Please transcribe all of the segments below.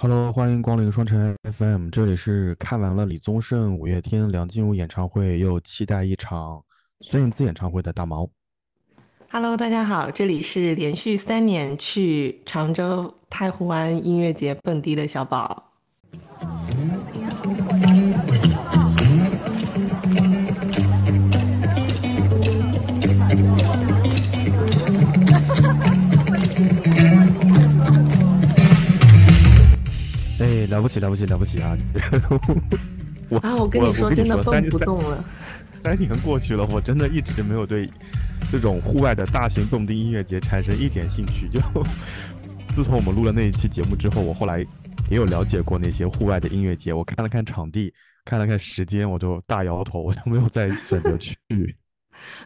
Hello，欢迎光临双城 FM，这里是看完了李宗盛、五月天、梁静茹演唱会，又期待一场孙燕姿演唱会的大毛。Hello，大家好，这里是连续三年去常州太湖湾音乐节蹦迪的小宝。了不起，了不起，了不起啊！我啊，我跟你说，真的蹦不动了。三年过去了，我真的一直没有对这种户外的大型蹦迪音乐节产生一点兴趣。就自从我们录了那一期节目之后，我后来也有了解过那些户外的音乐节，我看了看场地，看了看时间，我就大摇头，我就没有再选择去。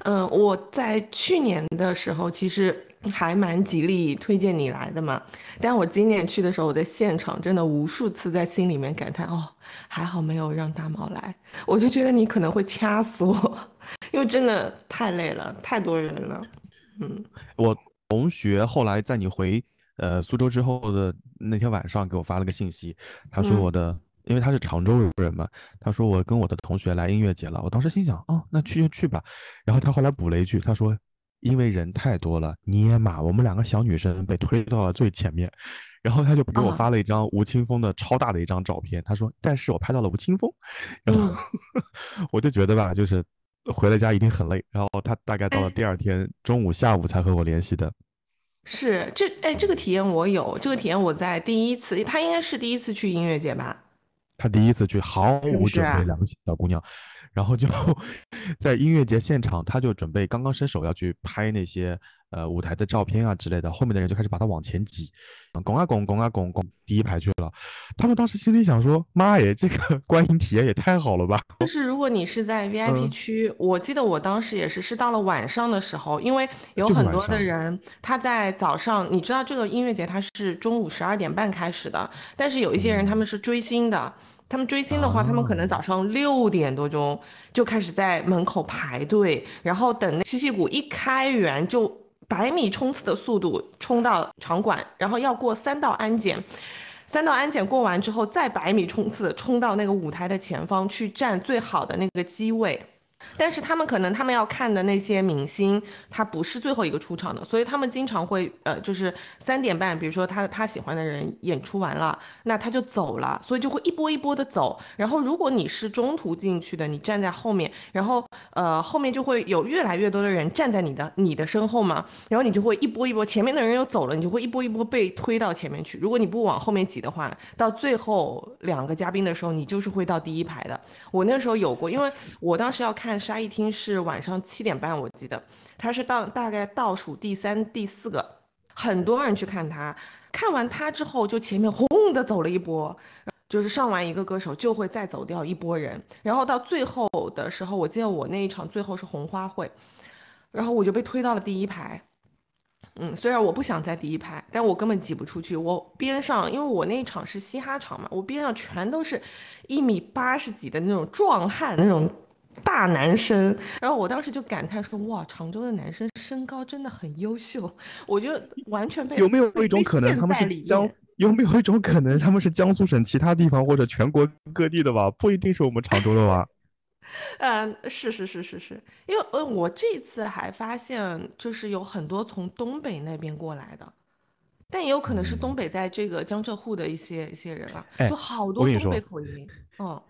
嗯，我在去年的时候其实还蛮极力推荐你来的嘛，但我今年去的时候，我在现场真的无数次在心里面感叹哦，还好没有让大毛来，我就觉得你可能会掐死我，因为真的太累了，太多人了。嗯，我同学后来在你回呃苏州之后的那天晚上给我发了个信息，他说我的。因为他是常州人嘛，他说我跟我的同学来音乐节了，我当时心想，哦，那去就去吧。然后他后来补了一句，他说，因为人太多了，尼玛，我们两个小女生被推到了最前面。然后他就给我发了一张吴青峰的超大的一张照片，他说，但是我拍到了吴青峰。然后 我就觉得吧，就是回了家一定很累。然后他大概到了第二天中午、下午才和我联系的。是这，哎，这个体验我有，这个体验我在第一次，他应该是第一次去音乐节吧。他第一次去毫无准备，两个小姑娘，然后就在音乐节现场，他就准备刚刚伸手要去拍那些呃舞台的照片啊之类的，后面的人就开始把他往前挤，拱啊拱，拱啊拱，拱第一排去了。他们当时心里想说：“妈耶，这个 观影体验也太好了吧！”就是如果你是在 VIP 区，我记得我当时也是，是到了晚上的时候，因为有很多的人他在早上，你知道这个音乐节它是中午十二点半开始的，但是有一些人他们是追星的。他们追星的话，他们可能早上六点多钟就开始在门口排队，然后等那七七谷一开园，就百米冲刺的速度冲到场馆，然后要过三道安检，三道安检过完之后，再百米冲刺冲到那个舞台的前方去占最好的那个机位。但是他们可能他们要看的那些明星，他不是最后一个出场的，所以他们经常会呃，就是三点半，比如说他他喜欢的人演出完了，那他就走了，所以就会一波一波的走。然后如果你是中途进去的，你站在后面，然后呃后面就会有越来越多的人站在你的你的身后嘛，然后你就会一波一波，前面的人又走了，你就会一波一波被推到前面去。如果你不往后面挤的话，到最后两个嘉宾的时候，你就是会到第一排的。我那时候有过，因为我当时要看。沙一听是晚上七点半，我记得他是到大概倒数第三、第四个，很多人去看他。看完他之后，就前面轰的走了一波，就是上完一个歌手就会再走掉一波人。然后到最后的时候，我记得我那一场最后是红花会，然后我就被推到了第一排。嗯，虽然我不想在第一排，但我根本挤不出去。我边上，因为我那一场是嘻哈场嘛，我边上全都是一米八十几的那种壮汉，那种。大男生，然后我当时就感叹说：“哇，常州的男生身高真的很优秀。”我就完全被有没有一种可能他们是江？有没有一种可能他们是江苏省其他地方或者全国各地的吧？不一定是我们常州的吧？嗯，是是是是是，因为呃，我这次还发现就是有很多从东北那边过来的，但也有可能是东北在这个江浙沪的一些一些人了，就好多东北口音。嗯，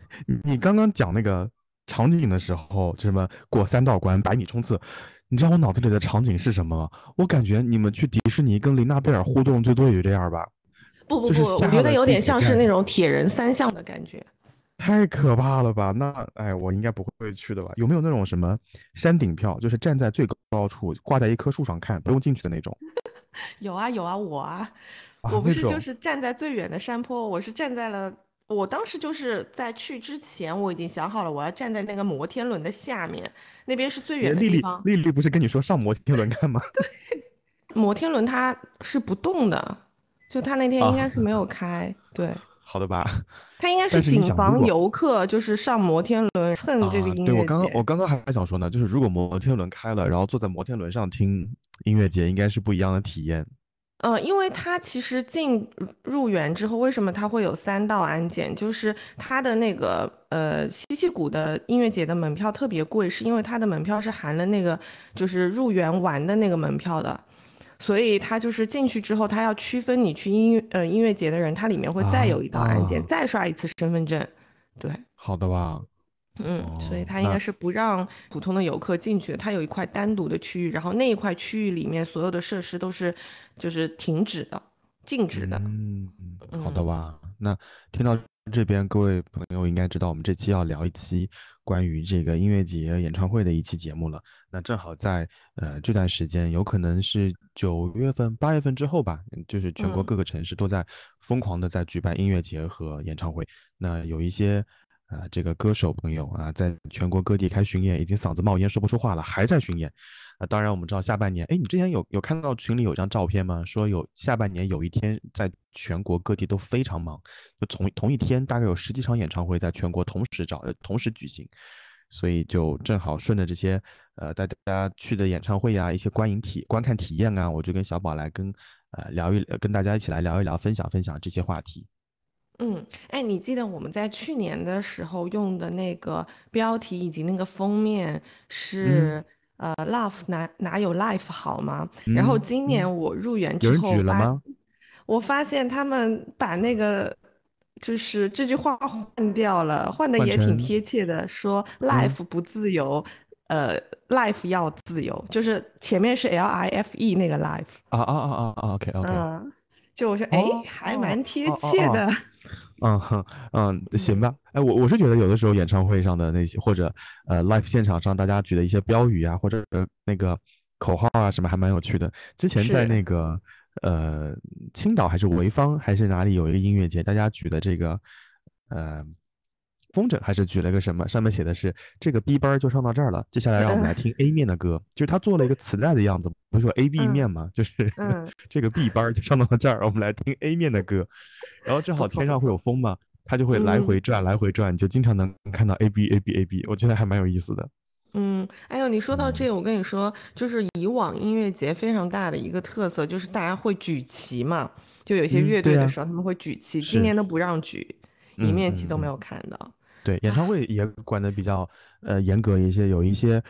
你刚刚讲那个。场景的时候，就什么过三道关、百米冲刺，你知道我脑子里的场景是什么吗？我感觉你们去迪士尼跟琳娜贝尔互动，最多也就这样吧。不不不，我觉得有点像是那种铁人三项的感觉。太可怕了吧？那哎，我应该不会去的吧？有没有那种什么山顶票，就是站在最高处，挂在一棵树上看，不用进去的那种？有啊有啊，我啊，我不是就是站在最远的山坡，我是站在了。我当时就是在去之前，我已经想好了，我要站在那个摩天轮的下面，那边是最远的地方。丽丽不是跟你说上摩天轮看吗？摩天轮它是不动的，就它那天应该是没有开。对，好的吧？它应该是谨防游客就是上摩天轮蹭这个音乐对我刚刚我刚刚还想说呢，就是如果摩天轮开了，然后坐在摩天轮上听音乐节，应该是不一样的体验。呃，因为它其实进入园之后，为什么它会有三道安检？就是它的那个呃西溪谷的音乐节的门票特别贵，是因为它的门票是含了那个就是入园玩的那个门票的，所以它就是进去之后，它要区分你去音乐呃音乐节的人，它里面会再有一道安检，再刷一次身份证。对，好的吧。嗯，所以它应该是不让普通的游客进去的。它有一块单独的区域，然后那一块区域里面所有的设施都是就是停止的、静止的。嗯，好的吧。那听到这边，各位朋友应该知道，我们这期要聊一期关于这个音乐节、演唱会的一期节目了。那正好在呃这段时间，有可能是九月份、八月份之后吧，就是全国各个城市都在疯狂的在举办音乐节和演唱会。那有一些。啊，这个歌手朋友啊，在全国各地开巡演，已经嗓子冒烟说不出话了，还在巡演。啊，当然我们知道下半年，哎，你之前有有看到群里有张照片吗？说有下半年有一天，在全国各地都非常忙，就同同一天大概有十几场演唱会在全国同时找呃同时举行，所以就正好顺着这些呃大家去的演唱会呀，一些观影体观看体验啊，我就跟小宝来跟呃聊一跟大家一起来聊一聊，分享分享这些话题。嗯，哎，你记得我们在去年的时候用的那个标题以及那个封面是呃，Love 哪哪有 Life 好吗？然后今年我入园之后，我发现他们把那个就是这句话换掉了，换的也挺贴切的，说 Life 不自由，呃，Life 要自由，就是前面是 L I F E 那个 Life。啊啊啊啊啊！OK OK。嗯，就我说，哎，还蛮贴切的。嗯哼，嗯，行吧。哎，我我是觉得有的时候演唱会上的那些，或者呃，live 现场上大家举的一些标语啊，或者那个口号啊，什么还蛮有趣的。之前在那个呃青岛还是潍坊还是哪里有一个音乐节，大家举的这个呃。风筝还是举了个什么？上面写的是这个 B 班就上到这儿了。接下来让我们来听 A 面的歌，就是他做了一个磁带的样子，不是说 A B 面吗？就是 这个 B 班就上到了这儿，我们来听 A 面的歌。然后正好天上会有风嘛，它就会来回转，来回转，就经常能看到 A B A B A B。我觉得还蛮有意思的。嗯，哎呦，你说到这，我跟你说，就是以往音乐节非常大的一个特色，就是大家会举旗嘛，就有些乐队的时候他们会举旗，今年都不让举，一面旗都没有看到。对，演唱会也管的比较呃严格一些，有一些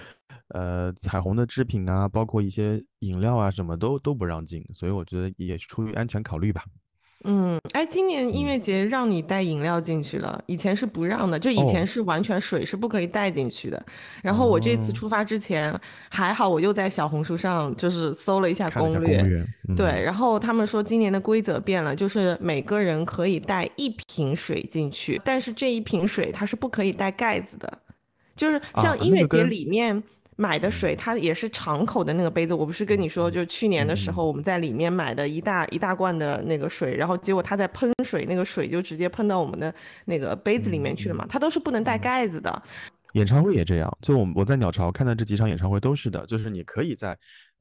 呃彩虹的制品啊，包括一些饮料啊，什么都都不让进，所以我觉得也是出于安全考虑吧。嗯，哎，今年音乐节让你带饮料进去了，以前是不让的，就以前是完全水是不可以带进去的。然后我这次出发之前还好，我又在小红书上就是搜了一下攻略，对，然后他们说今年的规则变了，就是每个人可以带一瓶水进去，但是这一瓶水它是不可以带盖子的，就是像音乐节里面。买的水，它也是敞口的那个杯子。我不是跟你说，就去年的时候，我们在里面买的一大一大罐的那个水，然后结果它在喷水，那个水就直接喷到我们的那个杯子里面去了嘛。它都是不能带盖子的。演唱会也这样，就我我在鸟巢看到这几场演唱会都是的，就是你可以在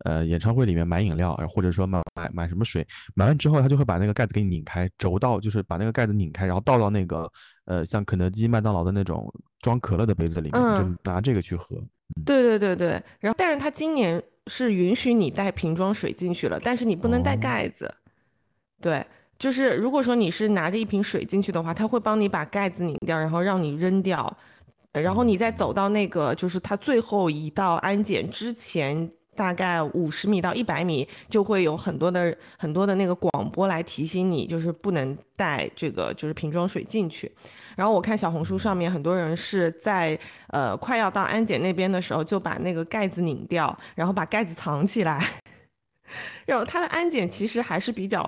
呃演唱会里面买饮料，或者说买买买什么水，买完之后他就会把那个盖子给你拧开，轴到就是把那个盖子拧开，然后倒到那个呃像肯德基、麦当劳的那种装可乐的杯子里面，就拿这个去喝。对对对对，然后但是他今年是允许你带瓶装水进去了，但是你不能带盖子。对，就是如果说你是拿着一瓶水进去的话，他会帮你把盖子拧掉，然后让你扔掉，然后你再走到那个就是他最后一道安检之前，大概五十米到一百米，就会有很多的很多的那个广播来提醒你，就是不能带这个就是瓶装水进去。然后我看小红书上面很多人是在呃快要到安检那边的时候就把那个盖子拧掉，然后把盖子藏起来。然后它的安检其实还是比较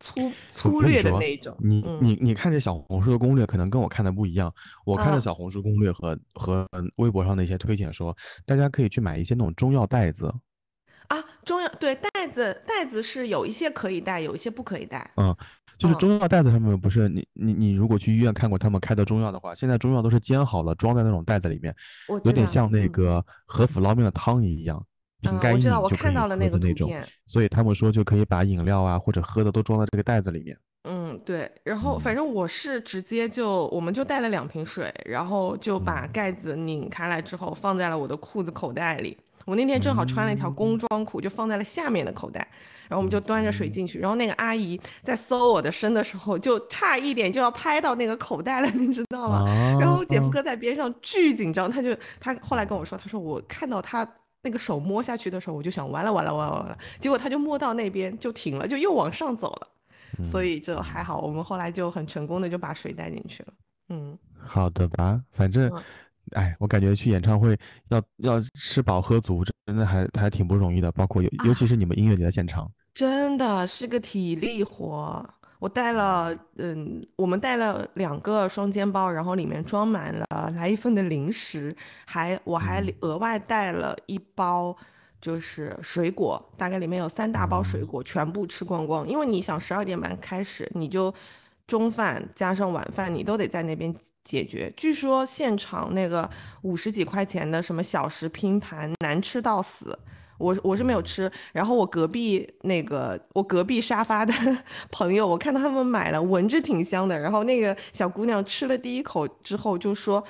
粗粗略的那种。你你你看这小红书的攻略可能跟我看的不一样。我看的小红书攻略和和微博上的一些推荐说，大家可以去买一些那种中药袋子。啊，中药对袋子袋子是有一些可以带，有一些不可以带。嗯。就是中药袋子上面不是你你你如果去医院看过他们开的中药的话，现在中药都是煎好了装在那种袋子里面，有点像那个和府捞面的汤一样，瓶盖一拧就可以喝的那种。所以他们说就可以把饮料啊或者喝的都装在这个袋子里面。嗯，对。然后反正我是直接就我们就带了两瓶水，然后就把盖子拧开来之后放在了我的裤子口袋里。我那天正好穿了一条工装裤，就放在了下面的口袋。然后我们就端着水进去，然后那个阿姨在搜我的身的时候，就差一点就要拍到那个口袋了，你知道吗？然后姐夫哥在边上巨紧张，他就他后来跟我说，他说我看到他那个手摸下去的时候，我就想完了完了完了完了，结果他就摸到那边就停了，就又往上走了，所以就还好，我们后来就很成功的就把水带进去了。嗯，好的吧，反正，哎，我感觉去演唱会要要吃饱喝足，真的还还挺不容易的，包括尤尤其是你们音乐节的现场，真的是个体力活。我带了，嗯，我们带了两个双肩包，然后里面装满了来一份的零食，还我还额外带了一包，就是水果，大概里面有三大包水果，全部吃光光。因为你想十二点半开始，你就。中饭加上晚饭，你都得在那边解决。据说现场那个五十几块钱的什么小食拼盘难吃到死，我我是没有吃。然后我隔壁那个我隔壁沙发的 朋友，我看到他们买了，闻着挺香的。然后那个小姑娘吃了第一口之后就说：“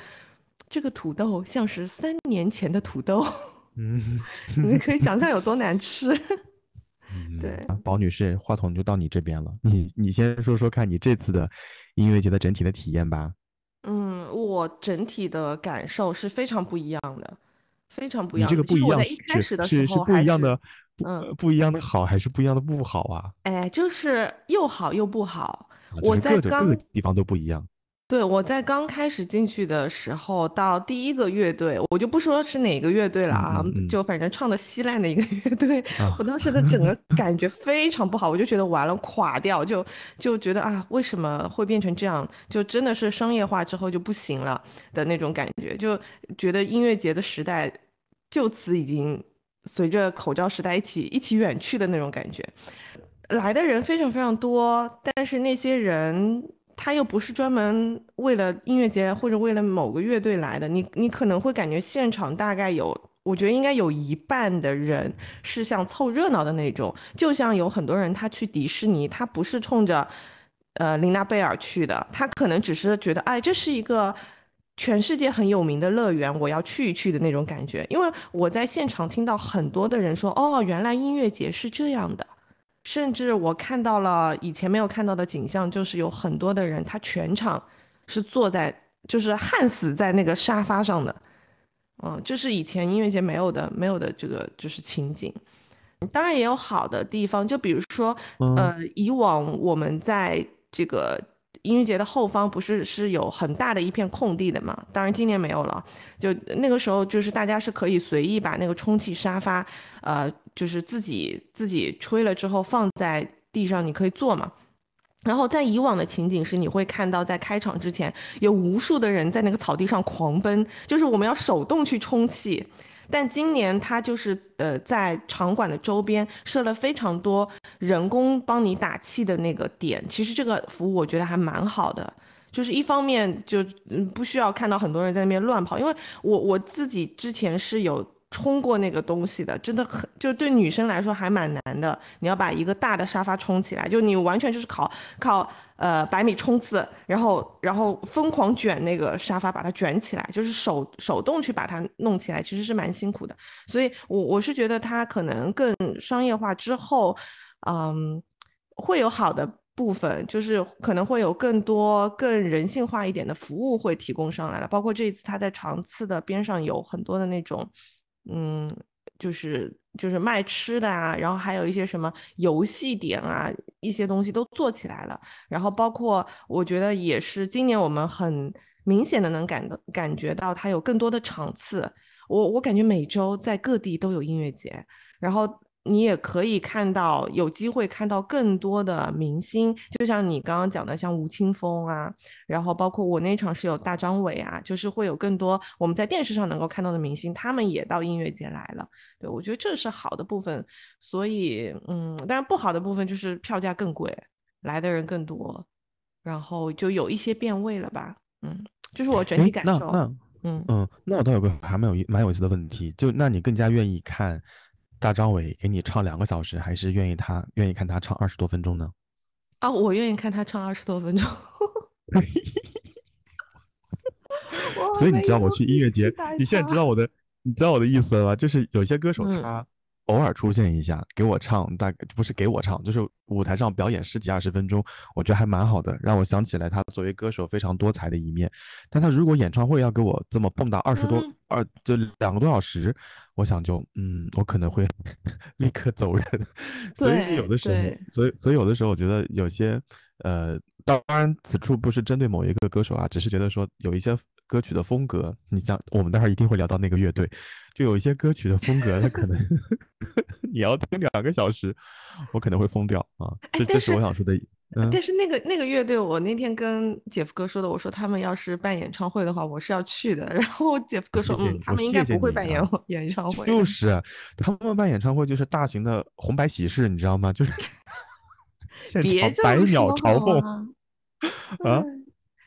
这个土豆像是三年前的土豆。”嗯，你可以想象有多难吃。对，宝女士，话筒就到你这边了。你你先说说看你这次的音乐节的整体的体验吧。嗯，我整体的感受是非常不一样的，非常不一样。你这个不一样是是是不一样的，嗯，不一样的好还是不一样的不好啊？哎，就是又好又不好。我在各个地方都不一样。对，我在刚开始进去的时候，到第一个乐队，我就不说是哪个乐队了啊，就反正唱的稀烂的一个乐队，我当时的整个感觉非常不好，我就觉得完了，垮掉，就就觉得啊，为什么会变成这样？就真的是商业化之后就不行了的那种感觉，就觉得音乐节的时代就此已经随着口罩时代一起一起远去的那种感觉。来的人非常非常多，但是那些人。他又不是专门为了音乐节或者为了某个乐队来的，你你可能会感觉现场大概有，我觉得应该有一半的人是像凑热闹的那种，就像有很多人他去迪士尼，他不是冲着，呃琳娜贝尔去的，他可能只是觉得，哎，这是一个全世界很有名的乐园，我要去一去的那种感觉。因为我在现场听到很多的人说，哦，原来音乐节是这样的。甚至我看到了以前没有看到的景象，就是有很多的人，他全场是坐在，就是焊死在那个沙发上的，嗯，这是以前音乐节没有的，没有的这个就是情景。当然也有好的地方，就比如说，呃，以往我们在这个。音乐节的后方不是是有很大的一片空地的嘛？当然今年没有了。就那个时候，就是大家是可以随意把那个充气沙发，呃，就是自己自己吹了之后放在地上，你可以坐嘛。然后在以往的情景是，你会看到在开场之前有无数的人在那个草地上狂奔，就是我们要手动去充气。但今年它就是呃，在场馆的周边设了非常多人工帮你打气的那个点，其实这个服务我觉得还蛮好的，就是一方面就嗯不需要看到很多人在那边乱跑，因为我我自己之前是有。冲过那个东西的，真的很，就对女生来说还蛮难的。你要把一个大的沙发冲起来，就你完全就是靠靠呃百米冲刺，然后然后疯狂卷那个沙发，把它卷起来，就是手手动去把它弄起来，其实是蛮辛苦的。所以，我我是觉得它可能更商业化之后，嗯，会有好的部分，就是可能会有更多更人性化一点的服务会提供上来了。包括这一次，它在长次的边上有很多的那种。嗯，就是就是卖吃的啊，然后还有一些什么游戏点啊，一些东西都做起来了。然后包括我觉得也是今年我们很明显的能感到感觉到它有更多的场次。我我感觉每周在各地都有音乐节，然后。你也可以看到，有机会看到更多的明星，就像你刚刚讲的，像吴青峰啊，然后包括我那场是有大张伟啊，就是会有更多我们在电视上能够看到的明星，他们也到音乐节来了。对我觉得这是好的部分，所以嗯，但是不好的部分就是票价更贵，来的人更多，然后就有一些变味了吧。嗯，就是我整体感受。那嗯嗯，那我倒有个还蛮有蛮有意思的问题，就那你更加愿意看？大张伟给你唱两个小时，还是愿意他愿意看他唱二十多分钟呢？啊，我愿意看他唱二十多分钟。所以你知道我去音乐节，你现在知道我的，你知道我的意思了吧？就是有些歌手他。偶尔出现一下，给我唱，大概不是给我唱，就是舞台上表演十几二十分钟，我觉得还蛮好的，让我想起来他作为歌手非常多才的一面。但他如果演唱会要给我这么蹦跶二十多二就两个多小时，我想就嗯，我可能会 立刻走人。所以有的时候，所以所以有的时候，我觉得有些呃，当然此处不是针对某一个歌手啊，只是觉得说有一些。歌曲的风格，你像我们待会儿一定会聊到那个乐队，就有一些歌曲的风格，它可能 你要听两个小时，我可能会疯掉啊！这这是我想说的。但是那个那个乐队，我那天跟姐夫哥说的，我说他们要是办演唱会的话，我是要去的。然后姐夫哥说，嗯，他们应该不会办演演唱会。就是他们办演唱会就是大型的红白喜事，你知道吗？就是 现场百鸟朝凤啊。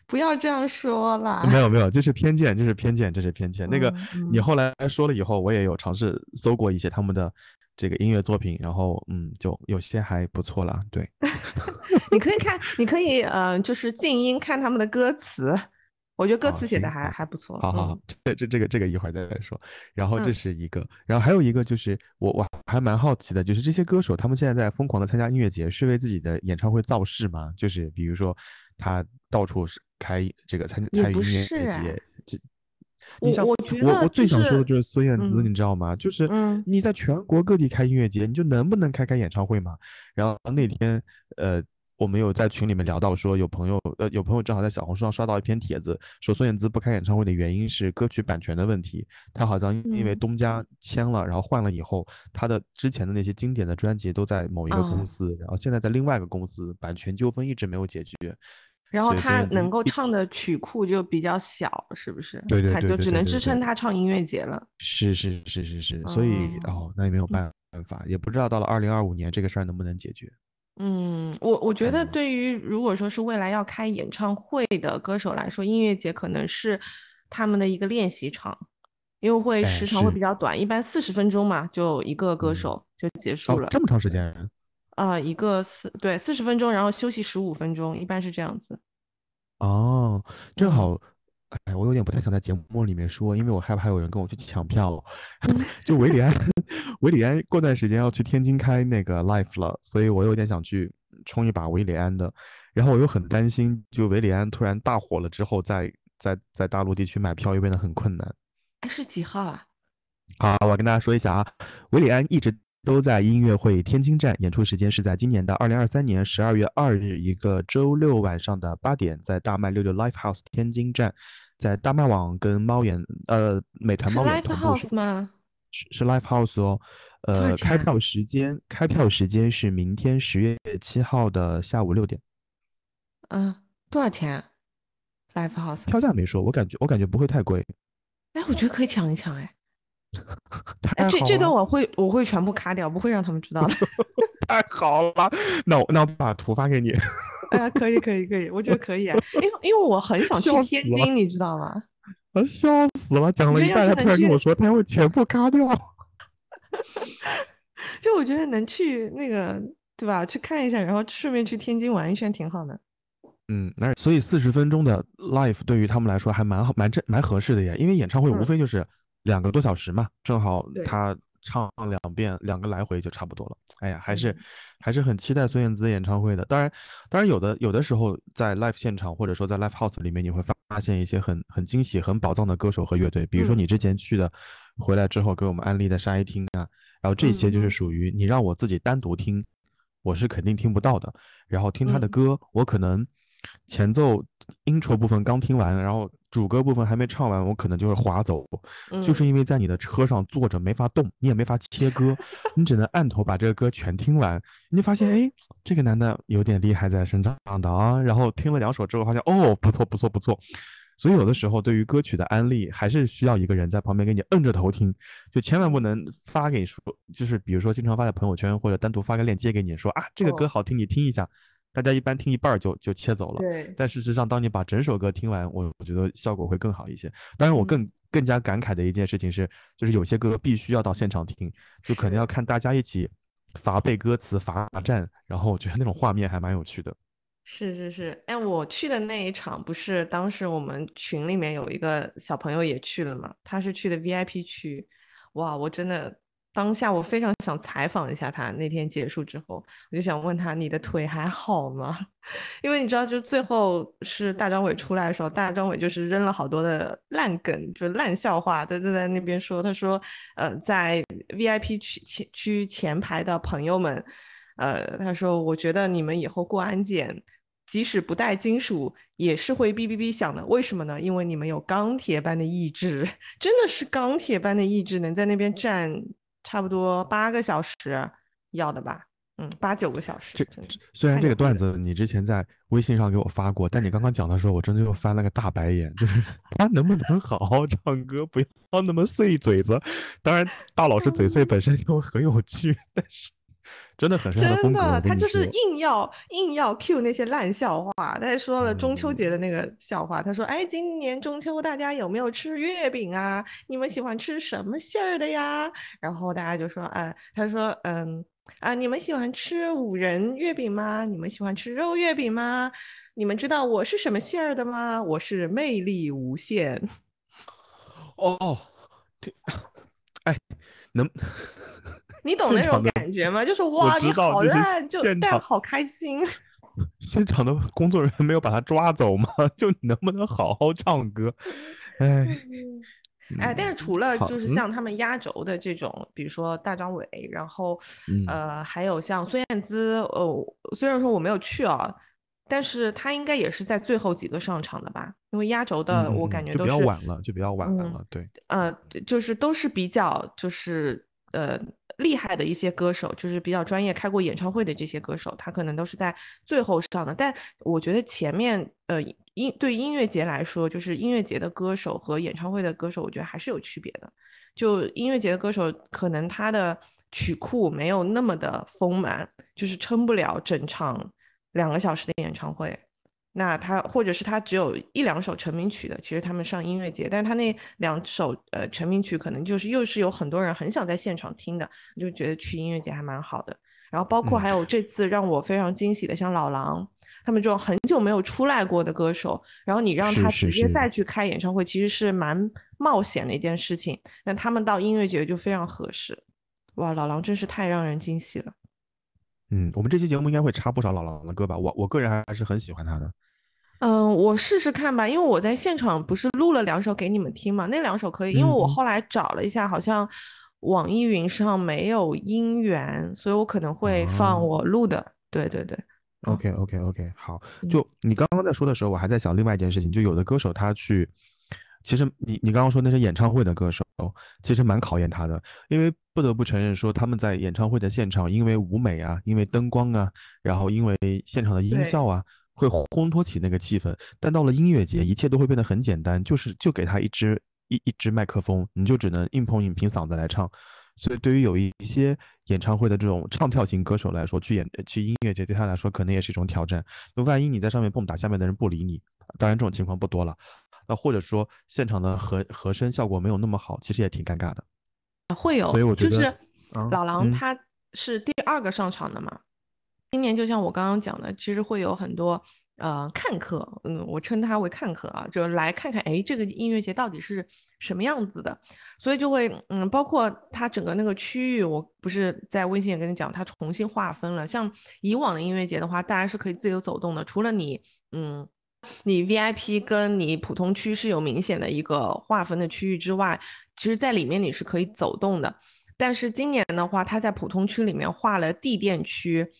不要这样说啦！没有没有，这是偏见，这是偏见，这是偏见。那个你后来说了以后，我也有尝试搜过一些他们的这个音乐作品，然后嗯，就有些还不错了。对，你可以看，你可以嗯，就是静音看他们的歌词，我觉得歌词写的还还不错。好好好，这这这个这个一会儿再来说。然后这是一个，然后还有一个就是我我还蛮好奇的，就是这些歌手他们现在在疯狂的参加音乐节，是为自己的演唱会造势吗？就是比如说他到处是。开这个参参与音乐节，这你像我我最想说的就是孙燕姿，你知道吗？就是你在全国各地开音乐节，你就能不能开开演唱会嘛？然后那天呃，我们有在群里面聊到说，有朋友呃有朋友正好在小红书上刷到一篇帖子，说孙燕姿不开演唱会的原因是歌曲版权的问题。她好像因为东家签了，然后换了以后，她的之前的那些经典的专辑都在某一个公司，然后现在在另外一个公司，版权纠纷一直没有解决。然后他能够唱的曲库就比较小，是不是？对对对，他就只能支撑他唱音乐节了。是是是是是，所以哦，那也没有办法，也不知道到了二零二五年这个事儿能不能解决。嗯，我我觉得对于如果说是未来要开演唱会的歌手来说，音乐节可能是他们的一个练习场，因为会时长会比较短，一般四十分钟嘛，就一个歌手就结束了。这么长时间？啊，一个四对四十分钟，然后休息十五分钟，一般是这样子。哦，正好，哎，我有点不太想在节目里面说，因为我害怕有人跟我去抢票。就韦礼安，韦礼安过段时间要去天津开那个 live 了，所以我有点想去冲一把韦礼安的。然后我又很担心，就韦礼安突然大火了之后，在在在大陆地区买票又变得很困难。哎，是几号啊？好，我跟大家说一下啊，韦礼安一直。都在音乐会天津站演出时间是在今年的二零二三年十二月二日一个周六晚上的八点，在大麦六六 Live House 天津站，在大麦网跟猫眼呃美团猫眼同步。是 Live House 吗？是是 Live House 哦，呃，开票时间开票时间是明天十月七号的下午六点。啊，多少钱？Live House 票价没说，我感觉我感觉不会太贵。哎，我觉得可以抢一抢哎。这这段我会我会全部卡掉，不会让他们知道的。太好了，那我那我把图发给你。哎呀，可以可以可以，我觉得可以啊，因为因为我很想 去天津，你知道吗？我笑死了，讲了一半，他突然跟我说他要全部卡掉。就我觉得能去那个对吧？去看一下，然后顺便去天津玩一圈，挺好的。嗯，那所以四十分钟的 live 对于他们来说还蛮好，蛮正蛮合适的呀，因为演唱会无非就是。两个多小时嘛，正好他唱两遍，两个来回就差不多了。哎呀，还是还是很期待孙燕姿的演唱会的。当然，当然有的有的时候在 live 现场或者说在 live house 里面，你会发现一些很很惊喜、很宝藏的歌手和乐队。比如说你之前去的，回来之后给我们安利的沙一听啊，然后这些就是属于你让我自己单独听，我是肯定听不到的。然后听他的歌，我可能前奏 intro 部分刚听完，然后。主歌部分还没唱完，我可能就会划走，就是因为在你的车上坐着没法动，你也没法切歌，你只能按头把这个歌全听完。你发现，哎，这个男的有点厉害在身上的啊。然后听了两首之后，发现哦，不错不错不错。所以有的时候对于歌曲的安利，还是需要一个人在旁边给你摁着头听，就千万不能发给说，就是比如说经常发在朋友圈或者单独发个链接给你说啊，这个歌好听，你听一下。大家一般听一半就就切走了，对。但事实上，当你把整首歌听完，我我觉得效果会更好一些。当然，我更更加感慨的一件事情是，就是有些歌必须要到现场听，就可能要看大家一起罚背歌词、罚站，然后我觉得那种画面还蛮有趣的。是是是，哎，我去的那一场不是当时我们群里面有一个小朋友也去了嘛？他是去的 VIP 区，哇，我真的当下我非常想采访一下他。那天结束之后，我就想问他：“你的腿还好吗？” 因为你知道，就最后是大张伟出来的时候，大张伟就是扔了好多的烂梗，就烂笑话，他就在那边说：“他说，呃，在 VIP 区前区前排的朋友们，呃，他说，我觉得你们以后过安检。”即使不带金属，也是会哔哔哔响的。为什么呢？因为你们有钢铁般的意志，真的是钢铁般的意志，能在那边站差不多八个小时，要的吧？嗯，八九个小时。这虽然这个段子你之前在微信上给我发过，但你刚刚讲的时候，我真的又翻了个大白眼。就是 他能不能好好唱歌，不要那么碎嘴子？当然，大老师嘴碎 本身就很有趣，但是。真的很真的，他就是硬要硬要 cue 那些烂笑话。他还说了中秋节的那个笑话，他说：“哎，今年中秋大家有没有吃月饼啊？你们喜欢吃什么馅儿的呀？”然后大家就说：“啊，他说，嗯啊，你们喜欢吃五仁月饼吗？你们喜欢吃肉月饼吗？你们知道我是什么馅儿的吗？我是魅力无限。”哦，这，哎，能。你懂那种感觉吗？就是哇，你好烂，就但好开心。现场的工作人员没有把他抓走吗？就你能不能好好唱歌？哎，哎，但是除了就是像他们压轴的这种，比如说大张伟，然后呃，还有像孙燕姿，呃，虽然说我没有去啊，但是他应该也是在最后几个上场的吧？因为压轴的我感觉都是比较晚了，就比较晚了，对。呃，就是都是比较就是呃。厉害的一些歌手，就是比较专业、开过演唱会的这些歌手，他可能都是在最后上的。但我觉得前面，呃，音对音乐节来说，就是音乐节的歌手和演唱会的歌手，我觉得还是有区别的。就音乐节的歌手，可能他的曲库没有那么的丰满，就是撑不了整场两个小时的演唱会。那他或者是他只有一两首成名曲的，其实他们上音乐节，但是他那两首呃成名曲可能就是又是有很多人很想在现场听的，就觉得去音乐节还蛮好的。然后包括还有这次让我非常惊喜的，像老狼他们这种很久没有出来过的歌手，然后你让他直接再去开演唱会，其实是蛮冒险的一件事情。那他们到音乐节就非常合适。哇，老狼真是太让人惊喜了。嗯，我们这期节目应该会插不少老狼的歌吧？我我个人还是很喜欢他的。嗯，我试试看吧，因为我在现场不是录了两首给你们听嘛，那两首可以，因为我后来找了一下，好像网易云上没有音源，所以我可能会放我录的。对对对，OK OK OK，好。就你刚刚在说的时候，我还在想另外一件事情，就有的歌手他去，其实你你刚刚说那些演唱会的歌手，其实蛮考验他的，因为不得不承认说他们在演唱会的现场，因为舞美啊，因为灯光啊，然后因为现场的音效啊。会烘托起那个气氛，但到了音乐节，一切都会变得很简单，就是就给他一支一一支麦克风，你就只能硬碰硬凭嗓子来唱。所以对于有一一些演唱会的这种唱跳型歌手来说，去演去音乐节对他来说可能也是一种挑战。那万一你在上面蹦跶，下面的人不理你，当然这种情况不多了。那或者说现场的和和声效果没有那么好，其实也挺尴尬的。会有，所以我觉得就是老狼他是第二个上场的嘛。今年就像我刚刚讲的，其实会有很多呃看客，嗯，我称它为看客啊，就是来看看，哎，这个音乐节到底是什么样子的，所以就会，嗯，包括它整个那个区域，我不是在微信也跟你讲，它重新划分了。像以往的音乐节的话，大家是可以自由走动的，除了你，嗯，你 VIP 跟你普通区是有明显的一个划分的区域之外，其实在里面你是可以走动的。但是今年的话，它在普通区里面划了地垫区。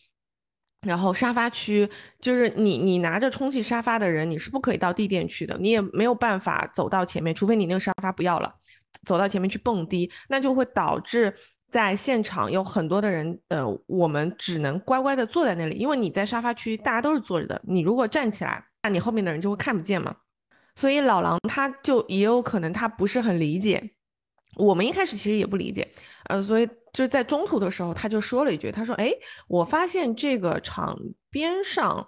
然后沙发区就是你，你拿着充气沙发的人，你是不可以到地垫去的，你也没有办法走到前面，除非你那个沙发不要了，走到前面去蹦迪，那就会导致在现场有很多的人，呃，我们只能乖乖的坐在那里，因为你在沙发区大家都是坐着的，你如果站起来，那你后面的人就会看不见嘛，所以老狼他就也有可能他不是很理解，我们一开始其实也不理解，呃，所以。就是在中途的时候，他就说了一句：“他说，哎，我发现这个场边上，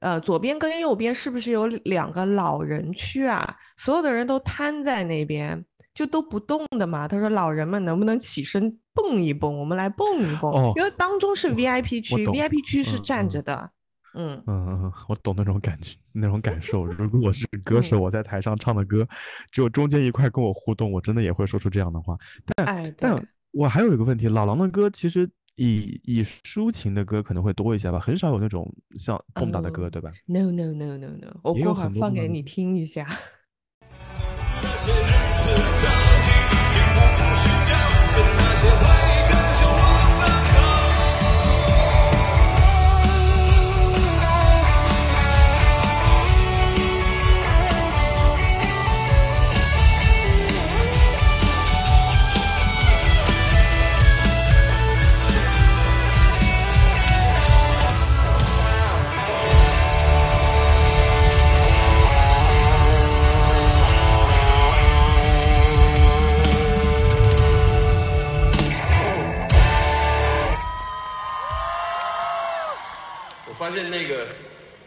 呃，左边跟右边是不是有两个老人区啊？所有的人都瘫在那边，就都不动的嘛。他说，老人们能不能起身蹦一蹦？我们来蹦一蹦，因为当中是 VIP 区，VIP 区是站着的。嗯嗯嗯，我懂那种感觉，那种感受。如果我是 歌手，我在台上唱的歌，只有中间一块跟我互动，我真的也会说出这样的话。但但我还有一个问题，老狼的歌其实以以抒情的歌可能会多一些吧，很少有那种像蹦跶的歌，对吧？No No No No No，我过会儿放给你听一下。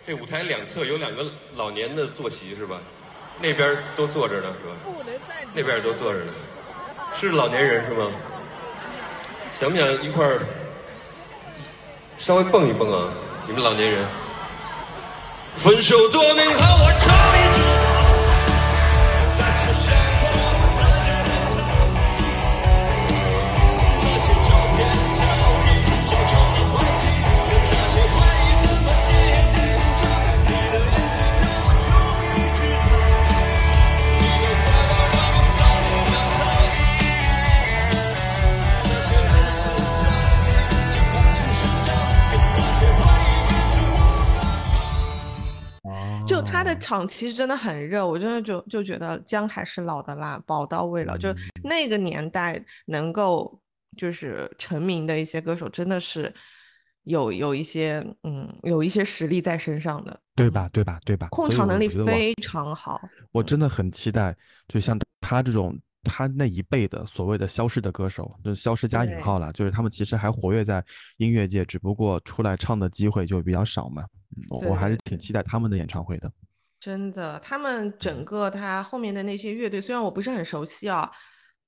这舞台两侧有两个老年的坐席是吧？那边都坐着呢是吧？不能站那边都坐着呢，是老年人是吗？想不想一块儿稍微蹦一蹦啊？你们老年人。分手多美好，我唱一支。他的场其实真的很热，我真的就就觉得姜还是老的辣，宝刀未老。就那个年代能够就是成名的一些歌手，真的是有有一些嗯有一些实力在身上的，对吧？对吧？对吧？控场能力非常好。我真的很期待，就像他这种他那一辈的所谓的消失的歌手，就消失加引号了，就是他们其实还活跃在音乐界，只不过出来唱的机会就比较少嘛。我还是挺期待他们的演唱会的。真的，他们整个他后面的那些乐队，虽然我不是很熟悉啊，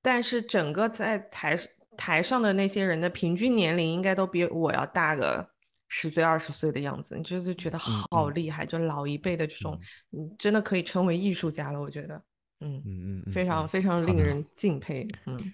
但是整个在台台上的那些人的平均年龄应该都比我要大个十岁二十岁的样子，你就是觉得好厉害，就老一辈的这种，嗯，真的可以称为艺术家了，我觉得，嗯嗯嗯，非常非常令。人敬佩，嗯。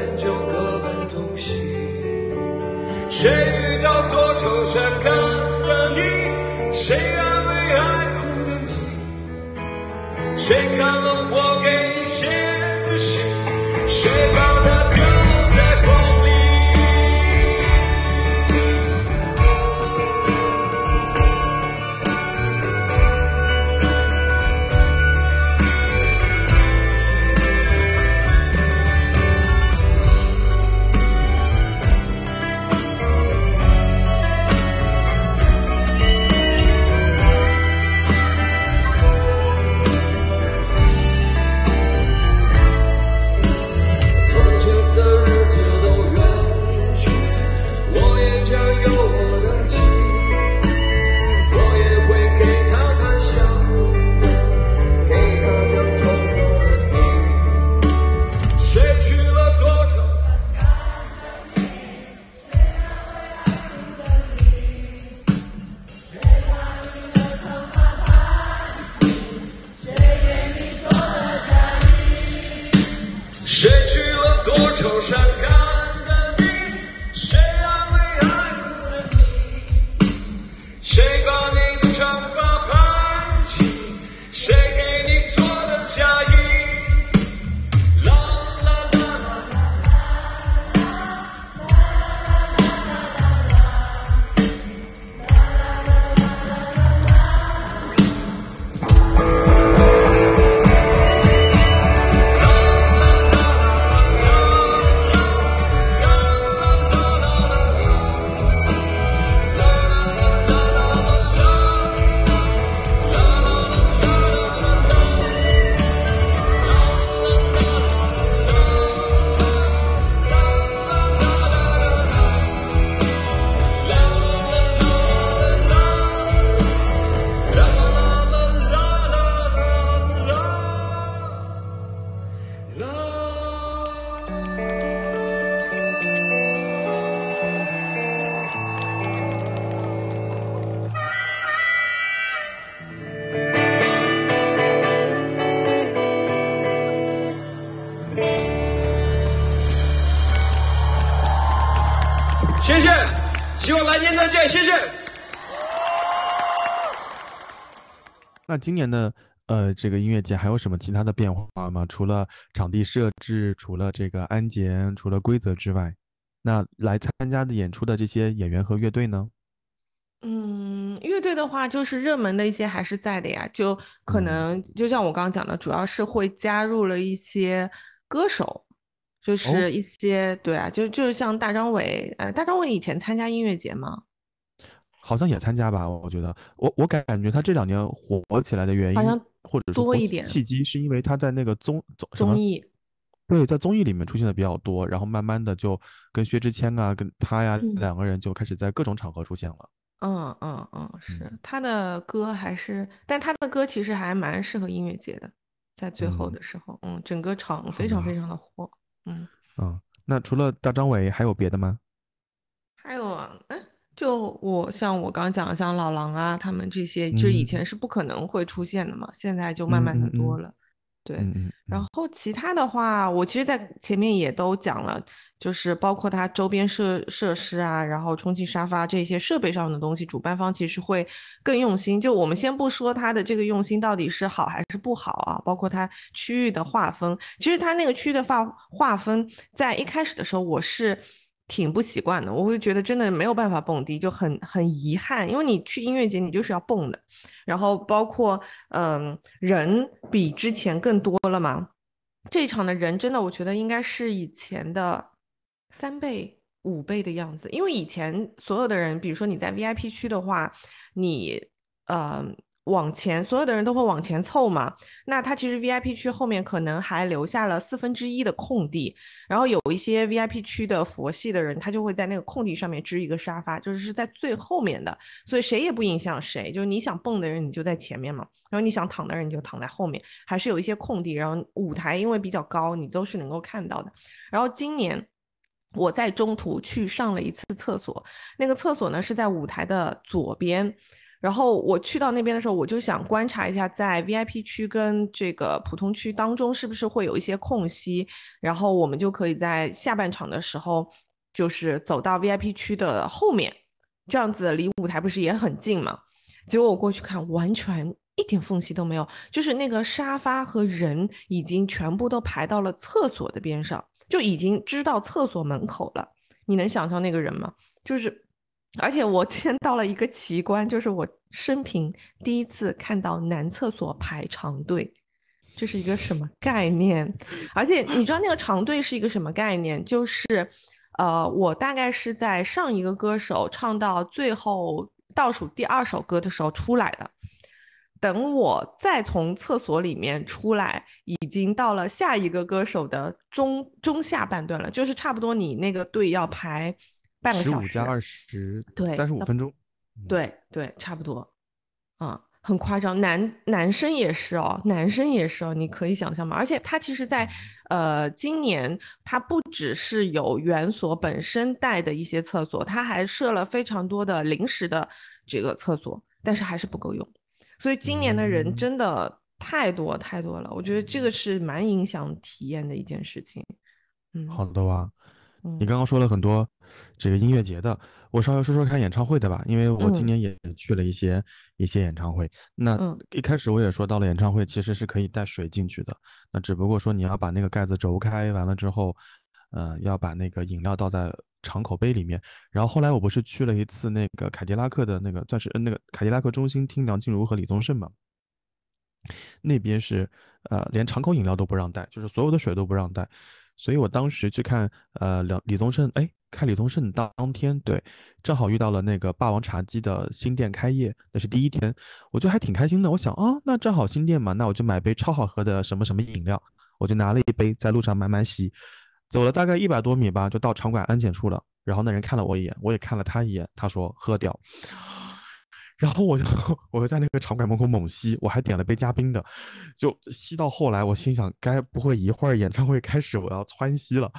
这个那今年的呃这个音乐节还有什么其他的变化吗？除了场地设置，除了这个安检，除了规则之外，那来参加的演出的这些演员和乐队呢？嗯，乐队的话，就是热门的一些还是在的呀，就可能就像我刚刚讲的，主要是会加入了一些歌手，就是一些对啊，就就是像大张伟，呃，大张伟以前参加音乐节吗？好像也参加吧，我觉得，我我感觉他这两年火起来的原因，好像或者多一点契机，是因为他在那个综综综艺，对，在综艺里面出现的比较多，然后慢慢的就跟薛之谦啊，跟他呀两个人就开始在各种场合出现了。嗯嗯嗯，是他的歌还是，但他的歌其实还蛮适合音乐节的，在最后的时候，嗯，整个场非常非常的火，嗯。嗯，那除了大张伟还有别的吗？还有啊，嗯，就我像我刚刚讲的，像老狼啊，他们这些，就以前是不可能会出现的嘛，现在就慢慢的多了。对，然后其他的话，我其实，在前面也都讲了，就是包括它周边设设施啊，然后充气沙发这些设备上的东西，主办方其实会更用心。就我们先不说它的这个用心到底是好还是不好啊，包括它区域的划分，其实它那个区的划划分，在一开始的时候，我是。挺不习惯的，我会觉得真的没有办法蹦迪，就很很遗憾，因为你去音乐节你就是要蹦的，然后包括嗯人比之前更多了嘛，这一场的人真的我觉得应该是以前的三倍五倍的样子，因为以前所有的人，比如说你在 VIP 区的话，你呃。往前，所有的人都会往前凑嘛。那他其实 VIP 区后面可能还留下了四分之一的空地，然后有一些 VIP 区的佛系的人，他就会在那个空地上面支一个沙发，就是是在最后面的，所以谁也不影响谁。就是你想蹦的人，你就在前面嘛；然后你想躺的人，你就躺在后面，还是有一些空地。然后舞台因为比较高，你都是能够看到的。然后今年我在中途去上了一次厕所，那个厕所呢是在舞台的左边。然后我去到那边的时候，我就想观察一下，在 VIP 区跟这个普通区当中是不是会有一些空隙，然后我们就可以在下半场的时候，就是走到 VIP 区的后面，这样子离舞台不是也很近嘛？结果我过去看，完全一点缝隙都没有，就是那个沙发和人已经全部都排到了厕所的边上，就已经知道厕所门口了。你能想象那个人吗？就是。而且我见到了一个奇观，就是我生平第一次看到男厕所排长队，这是一个什么概念？而且你知道那个长队是一个什么概念？就是，呃，我大概是在上一个歌手唱到最后倒数第二首歌的时候出来的，等我再从厕所里面出来，已经到了下一个歌手的中中下半段了，就是差不多你那个队要排。半个小时，十五加二十，对，三十五分钟，对对，差不多，啊，很夸张。男男生也是哦，男生也是哦，你可以想象吗？而且他其实，在呃今年，他不只是有园所本身带的一些厕所，他还设了非常多的临时的这个厕所，但是还是不够用。所以今年的人真的太多太多了，我觉得这个是蛮影响体验的一件事情。嗯，好的吧。你刚刚说了很多这个音乐节的，我稍微说说看演唱会的吧，因为我今年也去了一些一些演唱会。那一开始我也说到了演唱会其实是可以带水进去的，那只不过说你要把那个盖子轴开完了之后，呃，要把那个饮料倒在敞口杯里面。然后后来我不是去了一次那个凯迪拉克的那个钻石那个凯迪拉克中心听梁静茹和李宗盛嘛，那边是呃连敞口饮料都不让带，就是所有的水都不让带。所以我当时去看，呃，李李宗盛，哎，看李宗盛当天，对，正好遇到了那个霸王茶姬的新店开业，那是第一天，我就还挺开心的。我想啊，那正好新店嘛，那我就买杯超好喝的什么什么饮料，我就拿了一杯，在路上慢慢吸，走了大概一百多米吧，就到场馆安检处了。然后那人看了我一眼，我也看了他一眼，他说喝掉。然后我就 我就在那个场馆门口猛吸，我还点了杯加冰的，就吸到后来，我心想，该不会一会儿演唱会开始我要窜稀了？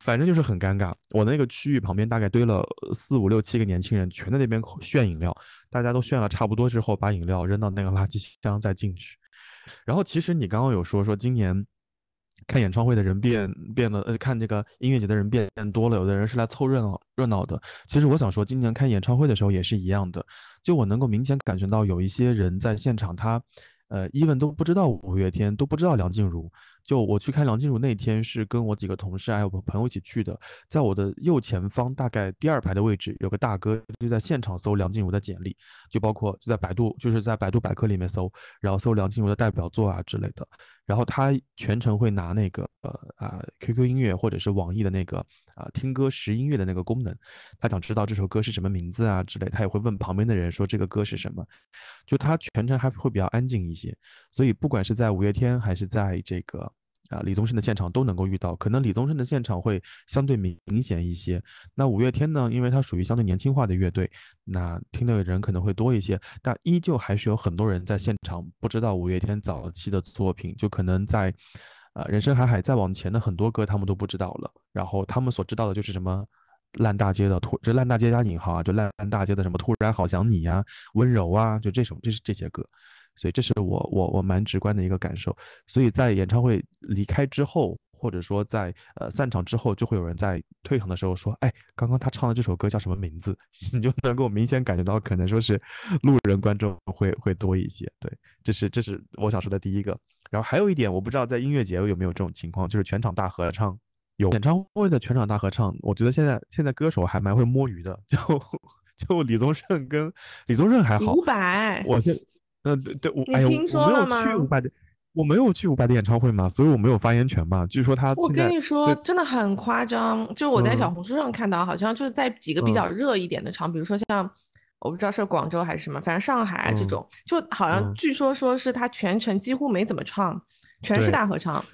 反正就是很尴尬。我那个区域旁边大概堆了四五六七个年轻人，全在那边炫饮料，大家都炫了差不多之后，把饮料扔到那个垃圾箱再进去。然后其实你刚刚有说说今年看演唱会的人变变得，呃，看这个音乐节的人变多了，有的人是来凑热闹热闹的。其实我想说，今年看演唱会的时候也是一样的，就我能够明显感觉到有一些人在现场，他，呃，even 都不知道五月天，都不知道梁静茹。就我去看梁静茹那天是跟我几个同事还有我朋友一起去的，在我的右前方大概第二排的位置有个大哥就在现场搜梁静茹的简历，就包括就在百度就是在百度百科里面搜，然后搜梁静茹的代表作啊之类的，然后他全程会拿那个呃啊 QQ 音乐或者是网易的那个啊听歌识音乐的那个功能，他想知道这首歌是什么名字啊之类，他也会问旁边的人说这个歌是什么，就他全程还会比较安静一些，所以不管是在五月天还是在这个。啊，李宗盛的现场都能够遇到，可能李宗盛的现场会相对明显一些。那五月天呢？因为它属于相对年轻化的乐队，那听的人可能会多一些，但依旧还是有很多人在现场不知道五月天早期的作品，就可能在，呃，人生海海再往前的很多歌他们都不知道了。然后他们所知道的就是什么烂大街的突，这烂大街加引号啊，就烂大街的什么突然好想你呀，温柔啊，就这种，这是这些歌。所以这是我我我蛮直观的一个感受。所以在演唱会离开之后，或者说在呃散场之后，就会有人在退场的时候说：“哎，刚刚他唱的这首歌叫什么名字？” 你就能够明显感觉到，可能说是路人观众会会多一些。对，这是这是我想说的第一个。然后还有一点，我不知道在音乐节有没有这种情况，就是全场大合唱。有演唱会的全场大合唱，我觉得现在现在歌手还蛮会摸鱼的。就就李宗盛跟李宗盛还好，伍佰，我现。嗯，对对，我哎呀，我没有去伍佰的，我没有去伍佰的演唱会嘛，所以我没有发言权嘛。据说他，我跟你说，真的很夸张。就我在小红书上看到，好像就是在几个比较热一点的场，比如说像我不知道是广州还是什么，反正上海这种，就好像据说说是他全程几乎没怎么唱，全是大合唱。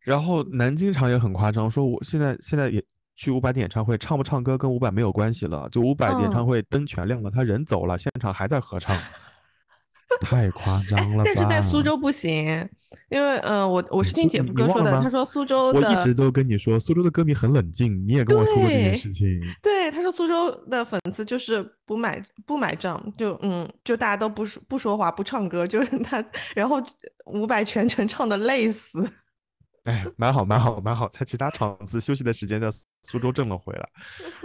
然后南京场也很夸张，说我现在现在也去伍佰的演唱会，唱不唱歌跟伍佰没有关系了，就伍佰演唱会灯全亮了，他人走了，现场还在合唱。太夸张了，但是在苏州不行，因为嗯，我我是听姐夫哥说的，他说苏州的，我一直都跟你说，苏州的歌迷很冷静，你也跟我说过这件事情。对，他说苏州的粉丝就是不买不买账，就嗯，就大家都不说不说话不唱歌，就是 他，然后伍佰全程唱的累死。哎，蛮好蛮好蛮好，在其他场子休息的时间在苏州挣了回来，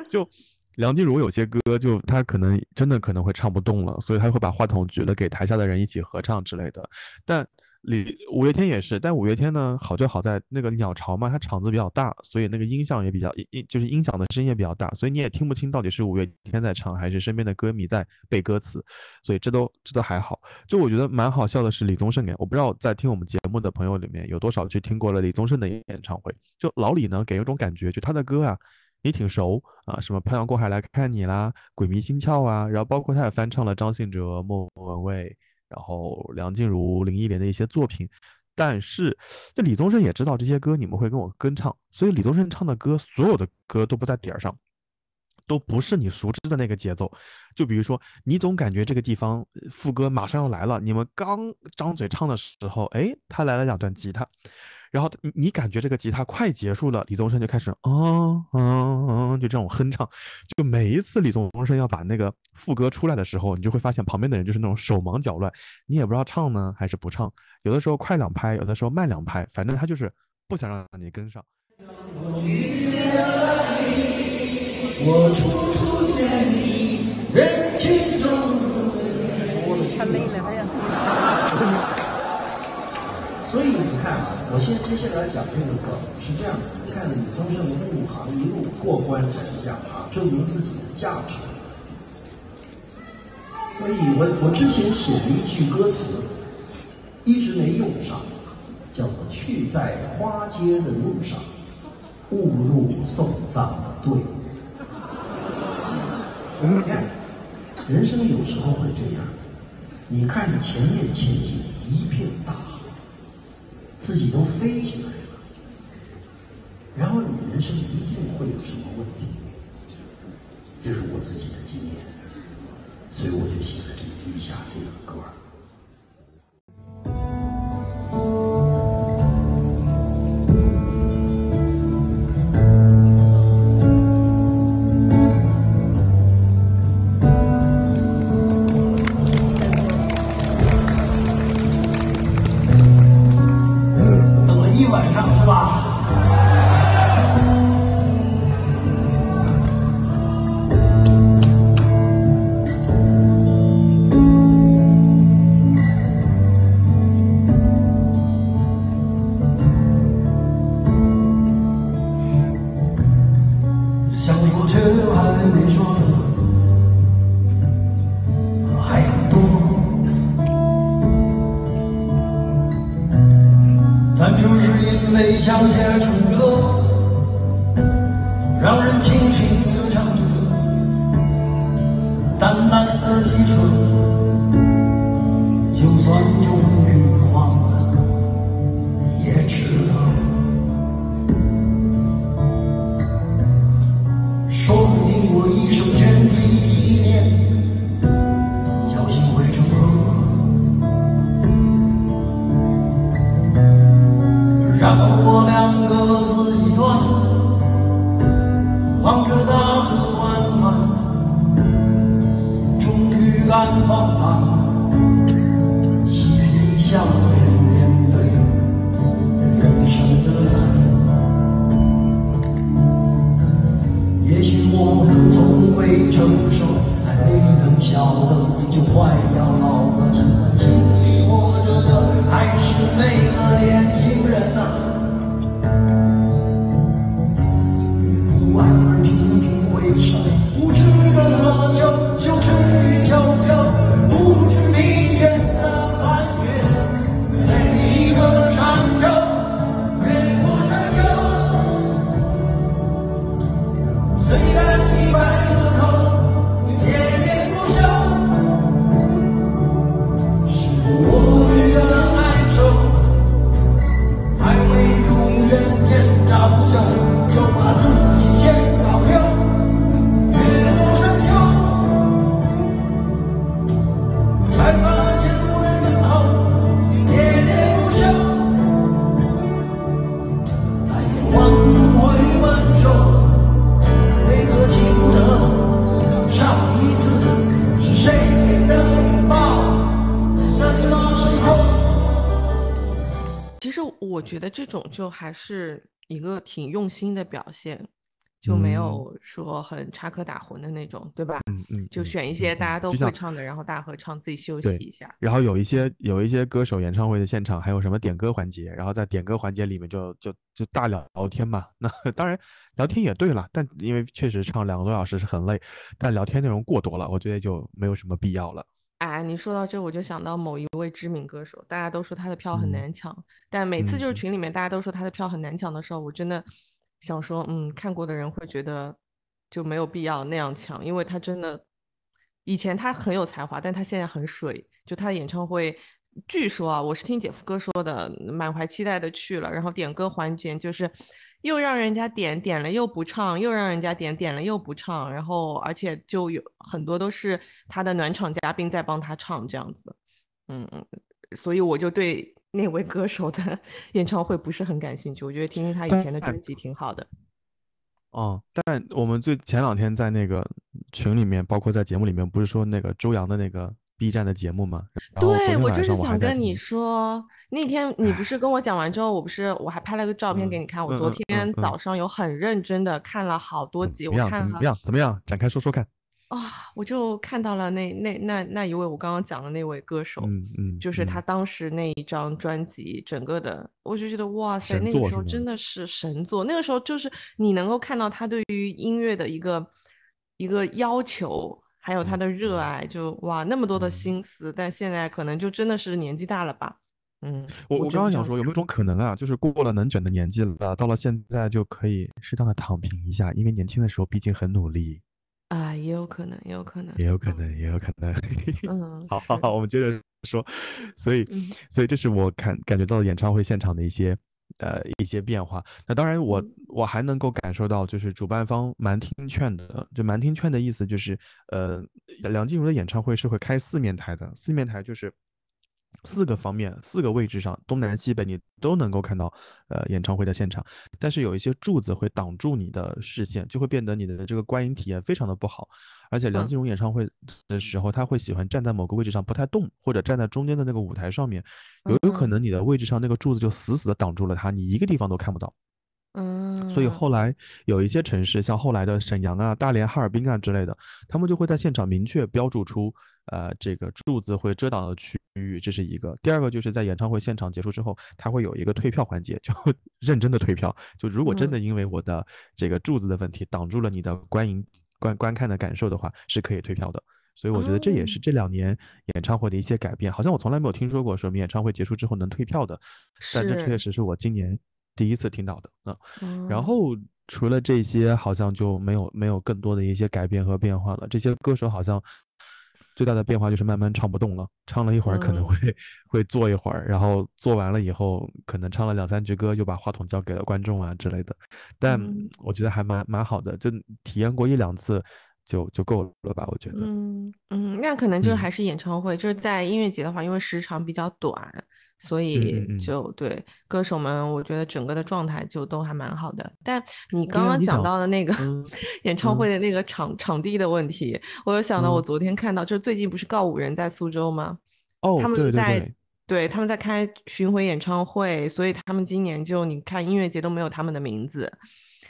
就。梁静茹有些歌就她可能真的可能会唱不动了，所以她会把话筒举了给台下的人一起合唱之类的。但李五月天也是，但五月天呢好就好在那个鸟巢嘛，它场子比较大，所以那个音响也比较音就是音响的声音也比较大，所以你也听不清到底是五月天在唱还是身边的歌迷在背歌词，所以这都这都还好。就我觉得蛮好笑的是李宗盛给，我不知道在听我们节目的朋友里面有多少去听过了李宗盛的演唱会。就老李呢给一种感觉，就他的歌啊。你挺熟啊，什么漂洋过海来看你啦，鬼迷心窍啊，然后包括他也翻唱了张信哲、莫文蔚，然后梁静茹、林忆莲的一些作品。但是，这李宗盛也知道这些歌你们会跟我跟唱，所以李宗盛唱的歌，所有的歌都不在点儿上，都不是你熟知的那个节奏。就比如说，你总感觉这个地方副歌马上要来了，你们刚张嘴唱的时候，哎，他来了两段吉他。然后你感觉这个吉他快结束了，李宗盛就开始嗯嗯嗯，就这种哼唱。就每一次李宗盛要把那个副歌出来的时候，你就会发现旁边的人就是那种手忙脚乱，你也不知道唱呢还是不唱。有的时候快两拍，有的时候慢两拍，反正他就是不想让你跟上。所以你看啊，我现在接下来讲这个梗是这样的：你看李宗盛入行一路过关斩将啊，证明自己的价值。所以我我之前写了一句歌词，一直没用上，叫做“去在花街的路上，误入送葬的队伍”。你看，人生有时候会这样，你看前面前景一片大。自己都飞起来了，然后你人生一定会有什么问题，这是我自己的经验，所以我就写了这一下这个歌其实我觉得这种就还是一个挺用心的表现，就没有说很插科打诨的那种，对吧？嗯嗯，就嗯选一些大家都会唱的，然后大合唱，自己休息一下。然后有一些有一些歌手演唱会的现场还有什么点歌环节，然后在点歌环节里面就就就大聊聊天嘛。那当然聊天也对了，但因为确实唱两个多小时是很累，但聊天内容过多了，我觉得就没有什么必要了。哎，你说到这，我就想到某一位知名歌手，大家都说他的票很嗯难抢，但每次就是嗯群里面大家都说他的票很难抢的时候，我真的想说，嗯，看过的人会觉得就没有必要那样抢，因为他真的以前他很有才华，但他现在很水，就他的演唱会。据说啊，我是听姐夫哥说的，满怀期待的去了，然后点歌环节就是又让人家点点了又不唱，又让人家点点了又不唱，然后而且就有很多都是他的暖场嘉宾在帮他唱这样子，嗯嗯，所以我就对那位歌手的 演唱会不是很感兴趣，我觉得听听他以前的专辑挺好的。哦，但我们最前两天在那个群里面，包括在节目里面，不是说那个周洋的那个 B 站的节目吗？对，我就是想跟你说，那天你不是跟我讲完之后，我不是我还拍了个照片给嗯你看，我昨天早上有很认真的看了好多集？我看了怎么样？怎么样？展开说说看。啊，我就看到了那那那那一位我刚刚讲的那位歌手，嗯嗯，就是他嗯当时那一张专辑整个的，我就觉得哇塞，那个时候真的是神作。那个时候就是你能够看到他对于音乐的一个一个要求，还有他的热爱，就哇那么多的嗯心思。但现在可能就真的是年纪大了吧，嗯，我我刚刚想说，有没有一种可能啊，就是过了能卷的年纪了，到了现在就可以适当的躺平一下，因为年轻的时候毕竟很努力，啊，也有可能，也有可能，也有可能，也有可能。嗯，好好好，我们接着说。所以，嗯所以这是我看感觉到演唱会现场的一些呃一些变化。那当然我，嗯我还能够感受到，就是主办方蛮听劝的。就蛮听劝的意思就是，呃，梁静茹的演唱会是会开四面台的，四面台就是。四个方面、四个位置上，东南西北你都能够看到，呃，演唱会的现场。但是有一些柱子会挡住你的视线，就会变得你的这个观影体验非常的不好。而且梁嗯静茹演唱会的时候，他会喜欢站在某个位置上不太动，或者站在中间的那个舞台上面，有有可嗯能你的位置上那个柱子就死死的挡住了他，你一个地方都看不到。嗯，所以后来有一些城市，像后来的沈阳啊、大连、哈尔滨啊之类的，他们就会在现场明确标注出，呃，这个柱子会遮挡的区域，这是一个。第二个就是在演唱会现场结束之后，他会有一个退票环节，就 认真的退票。就如果真的因为我的这个柱子的问题挡住了你的观影观观看的感受的话，是可以退票的。所以我觉得这也是这两年演唱会的一些改变。好像我从来没有听说过说演唱会结束之后能退票的，但这确实是我今年。第一次听到的嗯，然后除了这些，好像就没有没有更多的一些改变和变化了。这些歌手好像最大的变化就是慢慢唱不动了，唱了一会儿可能会会坐一会儿，然后做完了以后，可能唱了两三句歌又把话筒交给了观众啊之类的。但我觉得还蛮蛮好的，就体验过一两次就就够了吧？我觉得，嗯嗯，那可能就还是演唱会，就是在音乐节的话，因为时长比较短。所以就对歌手们，我觉得整个的状态就都还蛮好的。但你刚刚讲到的那个 演唱会的那个场场地的问题，我有想到，我昨天看到，就是最近不是告五人在苏州吗？哦，他们在对他们在开巡回演唱会，所以他们今年就你看音乐节都没有他们的名字。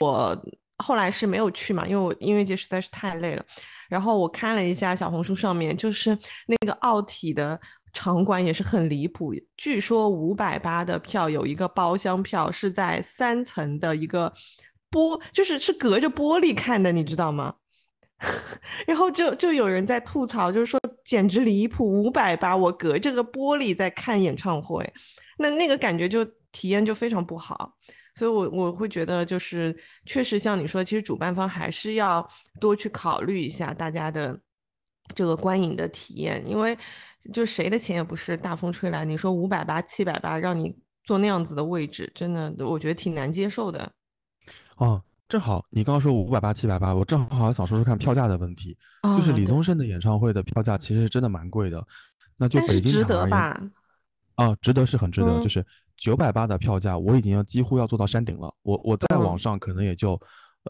我后来是没有去嘛，因为我音乐节实在是太累了。然后我看了一下小红书上面，就是那个奥体的。场馆也是很离谱，据说五百八的票有一个包厢票是在三层的一个玻，就是是隔着玻璃看的，你知道吗？然后就就有人在吐槽，就是说简直离谱，五百八我隔着个玻璃在看演唱会，那那个感觉就体验就非常不好，所以我我会觉得就是确实像你说，其实主办方还是要多去考虑一下大家的这个观影的体验，因为。就谁的钱也不是大风吹来，你说五百八、七百八让你坐那样子的位置，真的我觉得挺难接受的。哦，正好你刚刚说五百八、七百八，我正好想说说看票价的问题。就是李宗盛的演唱会的票价其实真的蛮贵的，那就北京值得吧？哦，值得是很值得。就是九百八的票价，我已经要几乎要做到山顶了。我我再往上可能也就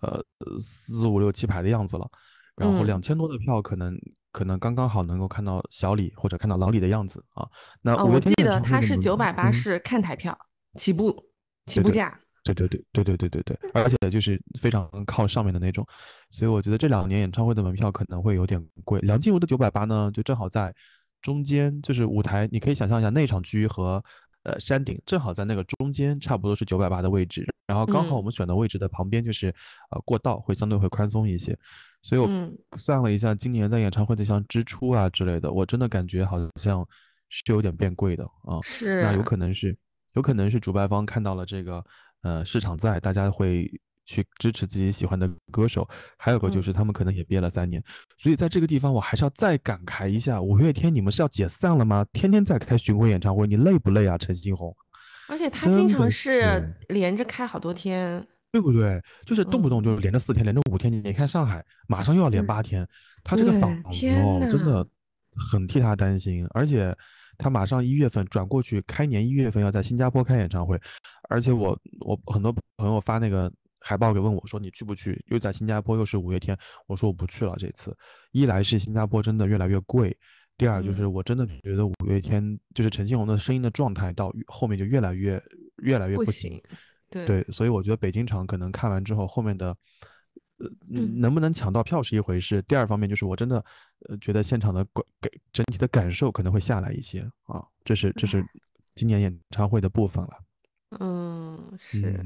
呃四五六七排的样子了。然后两千多的票可能。可能刚刚好能够看到小李或者看到老李的样子啊。那我记得他是九百八是看台票起步起步价。对对对对对对对对，而且就是非常靠上面的那种，所以我觉得这两年演唱会的门票可能会有点贵。梁静茹的九百八呢，就正好在中间，就是舞台，你可以想象一下内场区和呃山顶正好在那个中间，差不多是九百八的位置。然后刚好我们选的位置的旁边就是呃过道，会相对会宽松一些。所以我算了一下，今年在演唱会的像支出啊之类的，我真的感觉好像是有点变贵的啊。是，那有可能是，有可能是主办方看到了这个呃市场在，大家会去支持自己喜欢的歌手。还有个就是他们可能也憋了三年，所以在这个地方我还是要再感慨一下，五月天你们是要解散了吗？天天在开巡回演唱会，你累不累啊？陈星红。而且他经常是连着开好多天。对不对？就是动不动就连着四天，连着五天。你看上海马上又要连八天，他这个嗓子哦，真的很替他担心。而且他马上一月份转过去，开年一月份要在新加坡开演唱会。而且我我很多朋友发那个海报给问我说你去不去？又在新加坡又是五月天，我说我不去了。这次一来是新加坡真的越来越贵，第二就是我真的觉得五月天就是陈星红的声音的状态到后面就越来越越来越不行。对，所以我觉得北京场可能看完之后，后面的，呃，能不能抢到票是一回事。第二方面就是我真的，呃，觉得现场的感给整体的感受可能会下来一些啊。这是这是今年演唱会的部分了。嗯，是。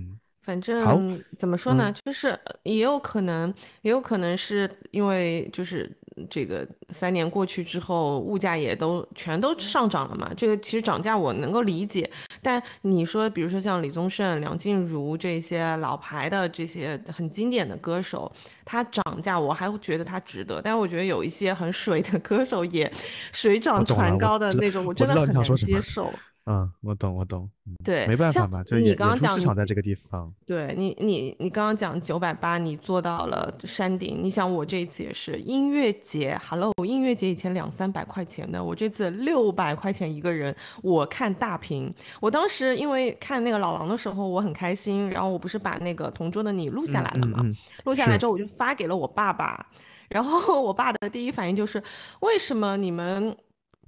反正怎么说呢，就是也有可能，也有可能是因为就是这个三年过去之后，物价也都全都上涨了嘛。这个其实涨价我能够理解，但你说比如说像李宗盛、梁静茹这些老牌的这些很经典的歌手，他涨价我还会觉得他值得。但我觉得有一些很水的歌手也水涨船高的那种，我真的很难接受。嗯，我懂，我懂。对，没办法嘛，就是你刚刚讲市场在这个地方。对你，你你刚刚讲九百八，你做到了山顶。你想，我这一次也是音乐节，Hello，音乐节以前两三百块钱的，我这次六百块钱一个人，我看大屏。我当时因为看那个老狼的时候，我很开心，然后我不是把那个同桌的你录下来了嘛？录下来之后，我就发给了我爸爸，然后我爸的第一反应就是，为什么你们？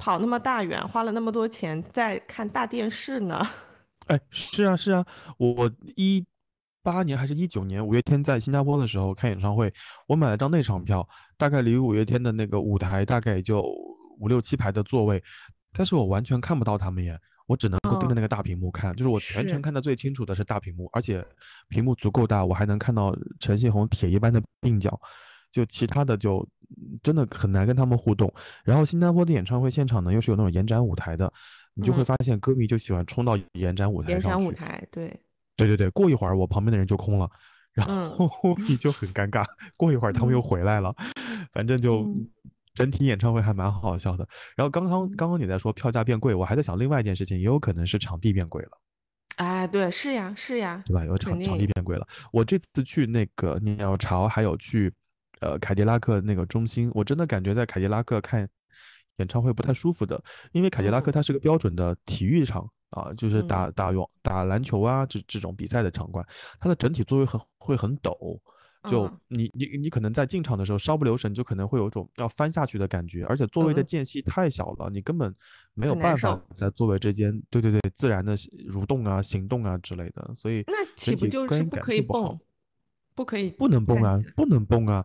跑那么大远，花了那么多钱在看大电视呢？哎，是啊，是啊，我一八年还是一九年，五月天在新加坡的时候看演唱会，我买了张内场票，大概离五月天的那个舞台大概也就五六七排的座位，但是我完全看不到他们耶，我只能够盯着那个大屏幕看，就是我全程看的最清楚的是大屏幕，而且屏幕足够大，我还能看到陈信宏铁一般的鬓角，就其他的就真的很难跟他们互动。然后新加坡的演唱会现场呢，又是有那种延展舞台的，你就会发现歌迷就喜欢冲到延展舞台上去。延展舞台，对。对对对，过一会儿我旁边的人就空了，然后你就很尴尬。过一会儿他们又回来了，反正就整体演唱会还蛮好笑的。然后刚刚刚刚你在说票价变贵，我还在想另外一件事情，也有可能是场地变贵了。哎，对，是呀，是呀，对吧？有场场地变贵了。我这次去那个鸟巢，还有去呃凯迪拉克那个中心，我真的感觉在凯迪拉克看演唱会不太舒服的，因为凯迪拉克它是个标准的体育场。啊，就是打打羽打篮球啊，这这种比赛的场馆，它的整体座位很会很陡，就你你你可能在进场的时候稍不留神，就可能会有一种要翻下去的感觉，而且座位的间隙太小了，你根本没有办法在座位之间，对对对，自然的蠕动啊、行动啊之类的，所以那岂不就是不可以蹦？不可以，不能蹦啊，不能蹦啊！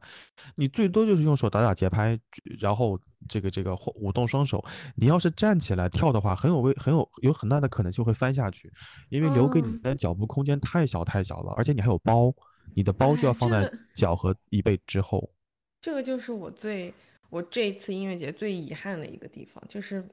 你最多就是用手打打节拍，然后这个这个舞动双手。你要是站起来跳的话，很有危，很有有很大的可能性会翻下去，因为留给你的脚步空间太小太小了，而且你还有包，你的包就要放在脚和椅背之后。这个就是我最我这一次音乐节最遗憾的一个地方，就是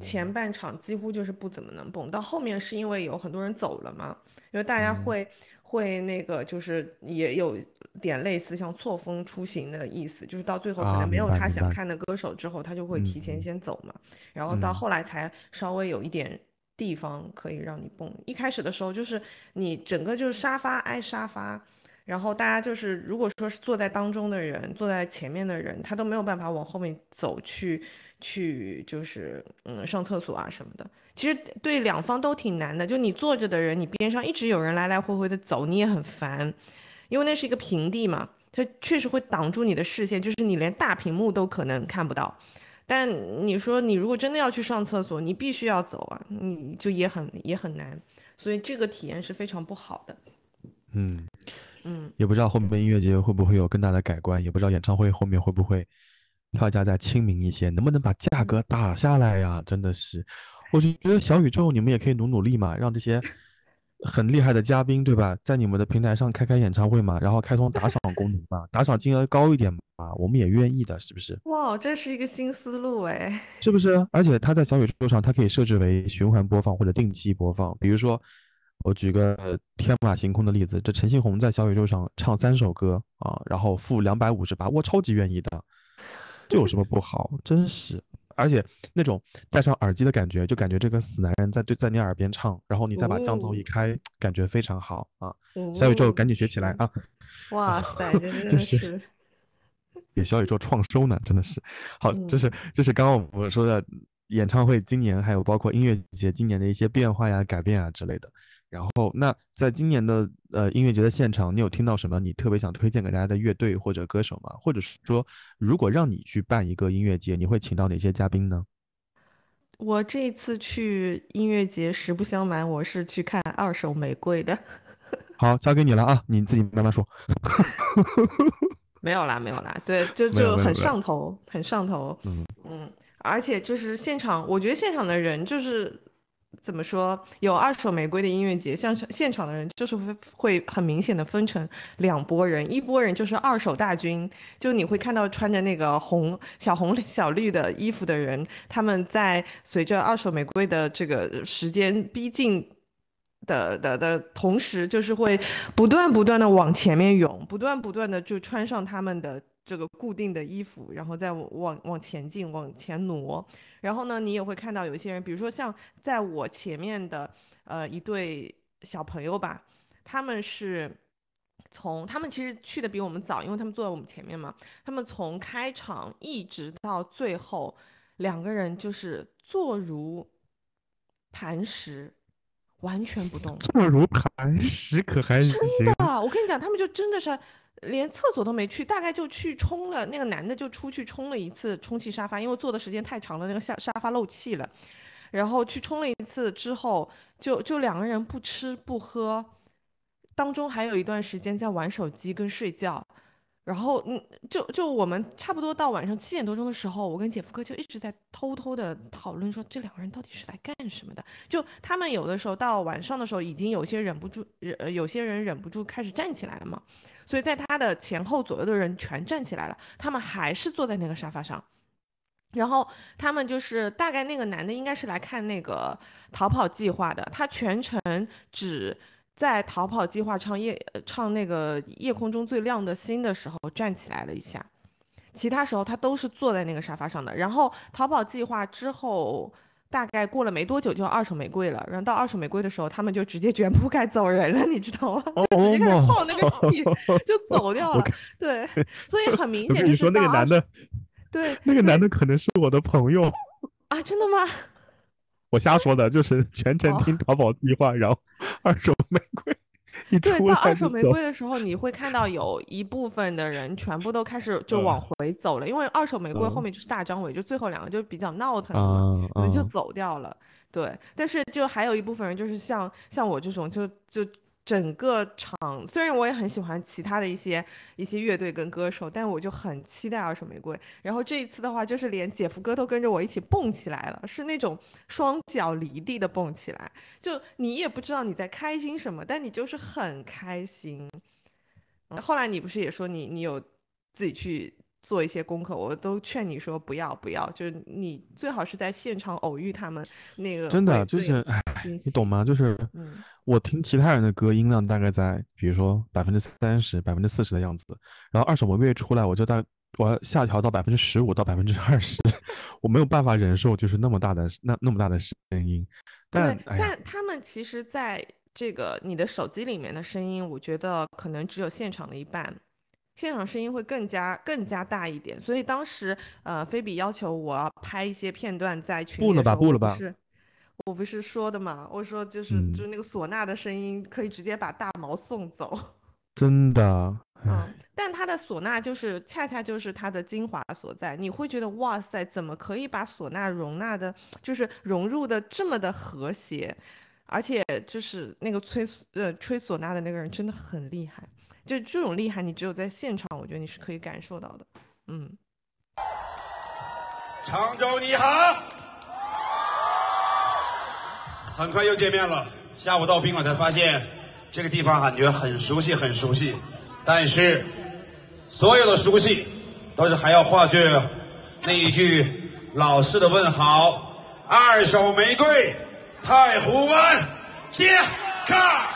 前半场几乎就是不怎么能蹦，到后面是因为有很多人走了嘛，因为大家会。会那个就是也有点类似像错峰出行的意思，就是到最后可能没有他想看的歌手之后，他就会提前先走嘛，然后到后来才稍微有一点地方可以让你蹦。一开始的时候就是你整个就是沙发挨沙发，然后大家就是如果说是坐在当中的人，坐在前面的人，他都没有办法往后面走去。去就是嗯上厕所啊什么的，其实对两方都挺难的。就你坐着的人，你边上一直有人来来回回的走，你也很烦，因为那是一个平地嘛，它确实会挡住你的视线，就是你连大屏幕都可能看不到。但你说你如果真的要去上厕所，你必须要走啊，你就也很也很难，所以这个体验是非常不好的。嗯嗯，也不知道后面音乐节会不会有更大的改观，也不知道演唱会后面会不会。票价再亲民一些，能不能把价格打下来呀？真的是，我就觉得小宇宙你们也可以努努力嘛，让这些很厉害的嘉宾，对吧，在你们的平台上开开演唱会嘛，然后开通打赏功能嘛，打赏金额高一点嘛，我们也愿意的，是不是？哇，这是一个新思路哎，是不是？而且它在小宇宙上，它可以设置为循环播放或者定期播放。比如说，我举个天马行空的例子，这陈信宏在小宇宙上唱三首歌啊，然后付两百五十八，我超级愿意的。这有什么不好？真是，而且那种戴上耳机的感觉，就感觉这个死男人在对在你耳边唱，然后你再把降噪一开，感觉非常好啊！小宇宙赶紧学起来啊！哇塞，真的是给小宇宙创收呢，真的是好。这是这是刚刚我们说的演唱会今年还有包括音乐节今年的一些变化呀、改变啊之类的。然后，那在今年的呃音乐节的现场，你有听到什么你特别想推荐给大家的乐队或者歌手吗？或者是说，如果让你去办一个音乐节，你会请到哪些嘉宾呢？我这次去音乐节，实不相瞒，我是去看二手玫瑰的。好，交给你了啊，你自己慢慢说。没有啦，没有啦，对，就就很上头，很上头。嗯嗯，而且就是现场，我觉得现场的人就是。怎么说？有二手玫瑰的音乐节，像现场的人就是会会很明显的分成两拨人，一拨人就是二手大军，就你会看到穿着那个红小红 小绿的衣服的人，他们在随着二手玫瑰的这个时间逼近的的的同时，就是会不断不断的往前面涌，不断不断的就穿上他们的。这个固定的衣服，然后再往往前进，往前挪。然后呢，你也会看到有一些人，比如说像在我前面的呃一对小朋友吧，他们是从他们其实去的比我们早，因为他们坐在我们前面嘛。他们从开场一直到最后，两个人就是坐如磐石，完全不动。坐如磐石可还行？真的，我跟你讲，他们就真的是。连厕所都没去，大概就去冲了。那个男的就出去冲了一次充气沙发，因为坐的时间太长了，那个下沙发漏气了。然后去冲了一次之后，就就两个人不吃不喝，当中还有一段时间在玩手机跟睡觉。然后，嗯，就就我们差不多到晚上七点多钟的时候，我跟姐夫哥就一直在偷偷的讨论说，这两个人到底是来干什么的？就他们有的时候到晚上的时候，已经有些忍不住，呃，有些人忍不住开始站起来了嘛。所以在他的前后左右的人全站起来了，他们还是坐在那个沙发上。然后他们就是大概那个男的应该是来看那个逃跑计划的，他全程只。在逃跑计划唱夜唱那个夜空中最亮的星的时候站起来了一下，其他时候他都是坐在那个沙发上的。然后逃跑计划之后大概过了没多久就二手玫瑰了，然后到二手玫瑰的时候他们就直接卷铺盖走人了，你知道吗？就 直接开始放那个气就走掉了。对，所以很明 显就是说那个男的，对，那个男的可能是我的朋友啊？真的吗？我瞎说的，就是全程听淘宝计划，然后二手玫瑰一对到二手玫瑰的时候，你会看到有一部分的人全部都开始就往回走了，因为二手玫瑰后面就是大张伟，就最后两个就比较闹腾嘛，就走掉了。对，但是就还有一部分人就是像像我这种，就就。整个场虽然我也很喜欢其他的一些一些乐队跟歌手，但我就很期待二手玫瑰。然后这一次的话，就是连姐夫哥都跟着我一起蹦起来了，是那种双脚离地的蹦起来。就你也不知道你在开心什么，但你就是很开心。后来你不是也说你你有自己去做一些功课，我都劝你说不要不要，就是你最好是在现场偶遇他们那个。真的就是，你懂吗？就是。我听其他人的歌，音量大概在，比如说百分之三十、百分之四十的样子。然后二手玫瑰出来，我就大我要下调到百分之十五到百分之二十，我没有办法忍受就是那么大的那那么大的声音。但但他们其实在这个你的手机里面的声音，我觉得可能只有现场的一半，现场声音会更加更加大一点。所以当时呃，菲比要求我要拍一些片段在群里不了吧，不了吧。是我不是说的嘛，我说就是就是那个唢呐的声音可以直接把大毛送走，真的。嗯，但他的唢呐就是恰恰就是他的精华所在，你会觉得哇塞，怎么可以把唢呐容纳的，就是融入的这么的和谐，而且就是那个吹呃吹唢呐的那个人真的很厉害，就这种厉害你只有在现场，我觉得你是可以感受到的。嗯，常州你好。很快又见面了。下午到宾馆才发现，这个地方感觉很熟悉，很熟悉。但是，所有的熟悉，都是还要化句那一句老式的问好：二手玫瑰，太湖湾，接卡。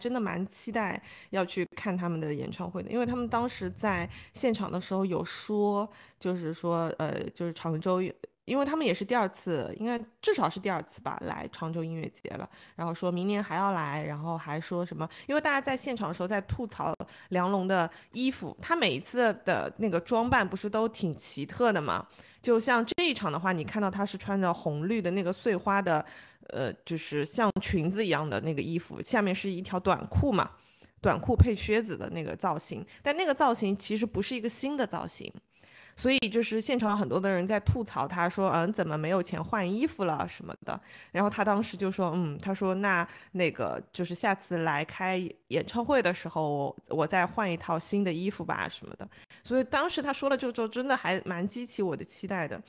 真的蛮期待要去看他们的演唱会的，因为他们当时在现场的时候有说，就是说，呃，就是常州，因为他们也是第二次，应该至少是第二次吧，来常州音乐节了。然后说明年还要来，然后还说什么？因为大家在现场的时候在吐槽梁龙的衣服，他每一次的那个装扮不是都挺奇特的嘛？就像这一场的话，你看到他是穿着红绿的那个碎花的。呃，就是像裙子一样的那个衣服，下面是一条短裤嘛，短裤配靴子的那个造型。但那个造型其实不是一个新的造型，所以就是现场很多的人在吐槽他说，嗯，怎么没有钱换衣服了什么的。然后他当时就说，嗯，他说那那个就是下次来开演唱会的时候，我再换一套新的衣服吧什么的。所以当时他说了这个之后，真的还蛮激起我的期待的。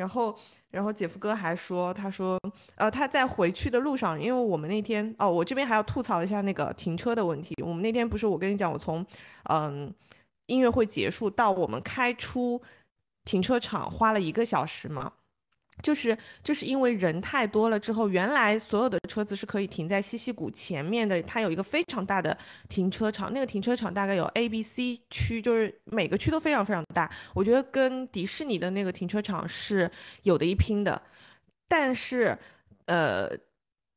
然后。然后姐夫哥还说，他说，呃，他在回去的路上，因为我们那天，哦，我这边还要吐槽一下那个停车的问题。我们那天不是我跟你讲，我从，嗯，音乐会结束到我们开出停车场花了一个小时嘛。就是就是因为人太多了之后，原来所有的车子是可以停在西溪谷前面的，它有一个非常大的停车场，那个停车场大概有 A、B、C 区，就是每个区都非常非常大，我觉得跟迪士尼的那个停车场是有的一拼的。但是，呃，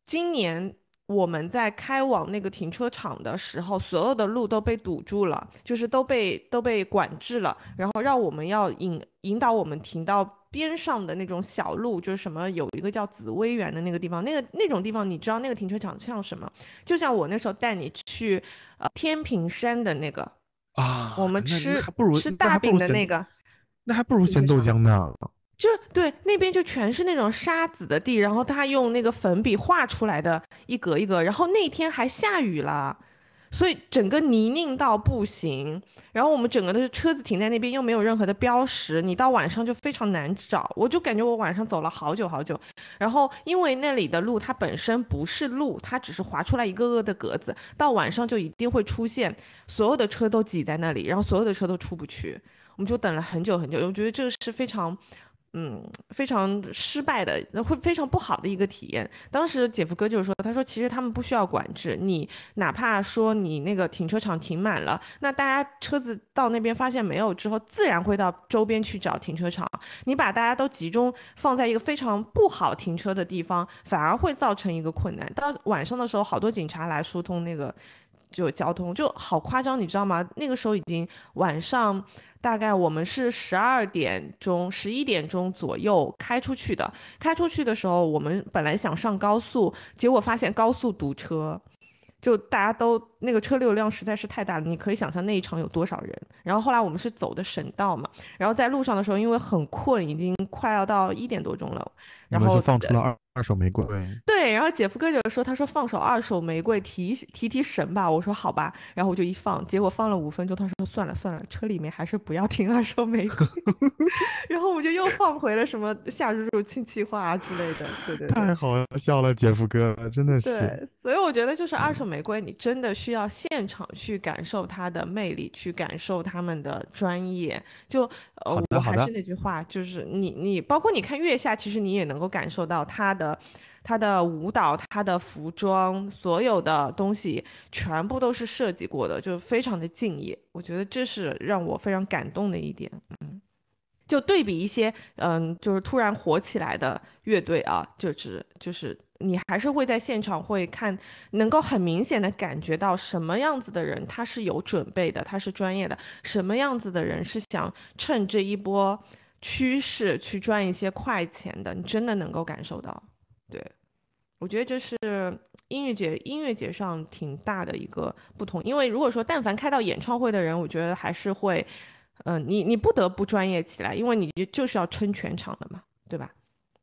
今年。我们在开往那个停车场的时候，所有的路都被堵住了，就是都被都被管制了，然后让我们要引引导我们停到边上的那种小路，就是什么有一个叫紫薇园的那个地方，那个那种地方，你知道那个停车场像什么？就像我那时候带你去呃天平山的那个啊，我们吃吃大饼的那个，那还不如咸豆浆呢。就对，那边就全是那种沙子的地，然后他用那个粉笔画出来的一格一格，然后那天还下雨了，所以整个泥泞到不行。然后我们整个的车子停在那边，又没有任何的标识，你到晚上就非常难找。我就感觉我晚上走了好久好久。然后因为那里的路它本身不是路，它只是划出来一个个的格子，到晚上就一定会出现所有的车都挤在那里，然后所有的车都出不去。我们就等了很久很久，我觉得这个是非常。嗯，非常失败的，会非常不好的一个体验。当时姐夫哥就是说，他说其实他们不需要管制，你哪怕说你那个停车场停满了，那大家车子到那边发现没有之后，自然会到周边去找停车场。你把大家都集中放在一个非常不好停车的地方，反而会造成一个困难。到晚上的时候，好多警察来疏通那个就交通，就好夸张，你知道吗？那个时候已经晚上。大概我们是十二点钟、十一点钟左右开出去的。开出去的时候，我们本来想上高速，结果发现高速堵车，就大家都那个车流量实在是太大了。你可以想象那一场有多少人。然后后来我们是走的省道嘛，然后在路上的时候，因为很困，已经快要到一点多钟了，然后放出了二。二手玫瑰，对，然后姐夫哥就说，他说放首二手玫瑰提提提神吧，我说好吧，然后我就一放，结果放了五分钟，他说算了算了，车里面还是不要听二手玫瑰，然后我们就又放回了什么夏日入亲戚话之类的，对对，太好笑了，姐夫哥真的是，对，所以我觉得就是二手玫瑰，你真的需要现场去感受它的魅力，去感受他们的专业，就呃，我还是那句话，就是你你包括你看月下，其实你也能够感受到他的。的，他的舞蹈，他的服装，所有的东西全部都是设计过的，就非常的敬业。我觉得这是让我非常感动的一点。嗯，就对比一些，嗯，就是突然火起来的乐队啊，就是就是你还是会在现场会看，能够很明显的感觉到什么样子的人他是有准备的，他是专业的，什么样子的人是想趁这一波趋势去赚一些快钱的，你真的能够感受到。对，我觉得这是音乐节音乐节上挺大的一个不同，因为如果说但凡开到演唱会的人，我觉得还是会，嗯，你你不得不专业起来，因为你就是要撑全场的嘛，对吧？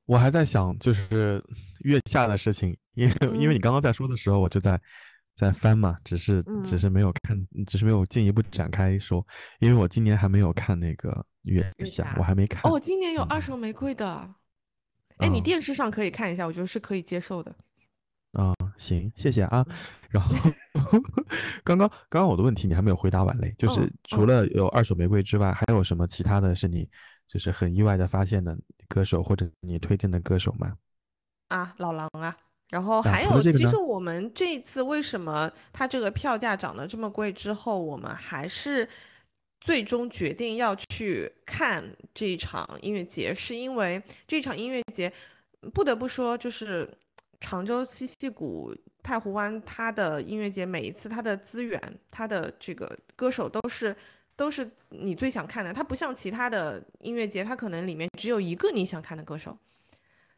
我还在想就是月下的事情，因为因为你刚刚在说的时候，我就在在翻嘛，只是只是没有看，只是没有进一步展开说，因为我今年还没有看那个月下，我还没看。哦，今年有二手玫瑰的。哎，你电视上可以看一下，我觉得是可以接受的。啊，行，谢谢啊。然后刚刚刚刚我的问题你还没有回答完嘞，就是除了有二手玫瑰之外，还有什么其他的是你就是很意外的发现的歌手或者你推荐的歌手吗？啊，老狼啊。然后还有，其实我们这一次为什么它这个票价涨得这么贵之后，我们还是。最终决定要去看这一场音乐节，是因为这场音乐节，不得不说，就是常州西溪谷太湖湾，它的音乐节每一次它的资源，它的这个歌手都是都是你最想看的。它不像其他的音乐节，它可能里面只有一个你想看的歌手。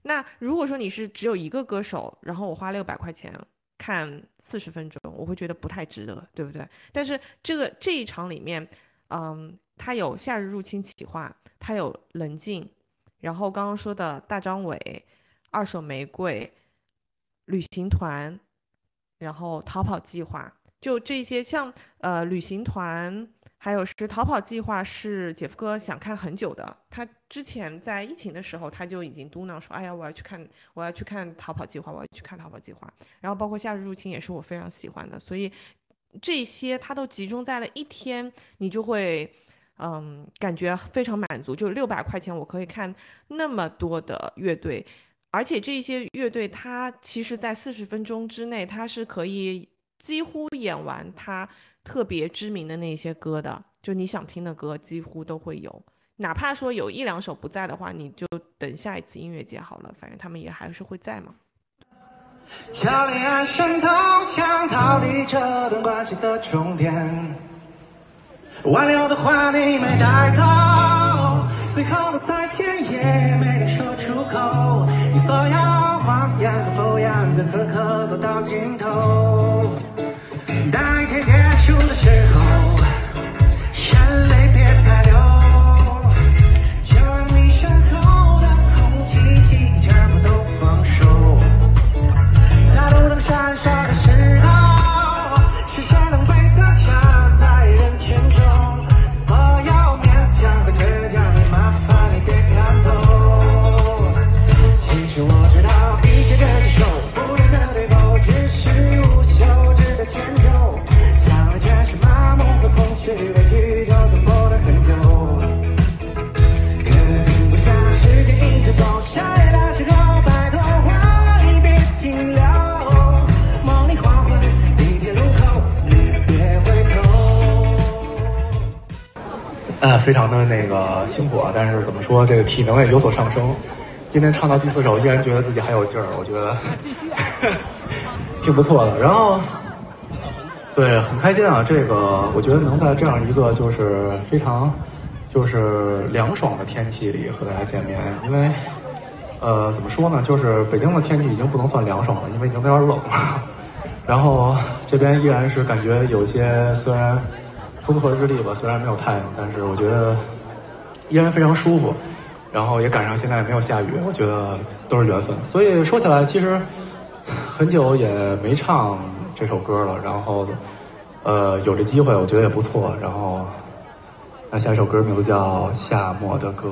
那如果说你是只有一个歌手，然后我花六百块钱看四十分钟，我会觉得不太值得，对不对？但是这个这一场里面。嗯，它有《夏日入侵企划》，它有《冷静》，然后刚刚说的大张伟、二手玫瑰、旅行团，然后逃跑计划，就这些。像呃旅行团，还有是逃跑计划，是姐夫哥想看很久的。他之前在疫情的时候，他就已经嘟囔说：“哎呀，我要去看，我要去看逃跑计划，我要去看逃跑计划。”然后包括《夏日入侵》也是我非常喜欢的，所以这些它都集中在了一天，你就会。嗯，感觉非常满足，就六百块钱我可以看那么多的乐队，而且这些乐队它其实，在四十分钟之内，它是可以几乎演完它特别知名的那些歌的，就你想听的歌几乎都会有，哪怕说有一两首不在的话，你就等下一次音乐节好了，反正他们也还是会在嘛。桥底暗生痛，想逃离这段关系的终点挽留的话你没带走，最后的再见也没能说出口，你所有谎言和敷衍在此刻走到尽头。当一切结束的时候，呃，非常的那个辛苦啊，但是怎么说，这个体能也有所上升。今天唱到第四首，依然觉得自己还有劲儿，我觉得 挺不错的。然后，对，很开心啊，这个我觉得能在这样一个就是非常就是凉爽的天气里和大家见面，因为呃，怎么说呢，就是北京的天气已经不能算凉爽了，因为已经有点冷了。然后这边依然是感觉有些虽然。风和日丽吧，虽然没有太阳，但是我觉得依然非常舒服。然后也赶上现在没有下雨，我觉得都是缘分。所以说起来，其实很久也没唱这首歌了。然后，呃，有这机会，我觉得也不错。然后，那下一首歌名字叫《夏末的歌》。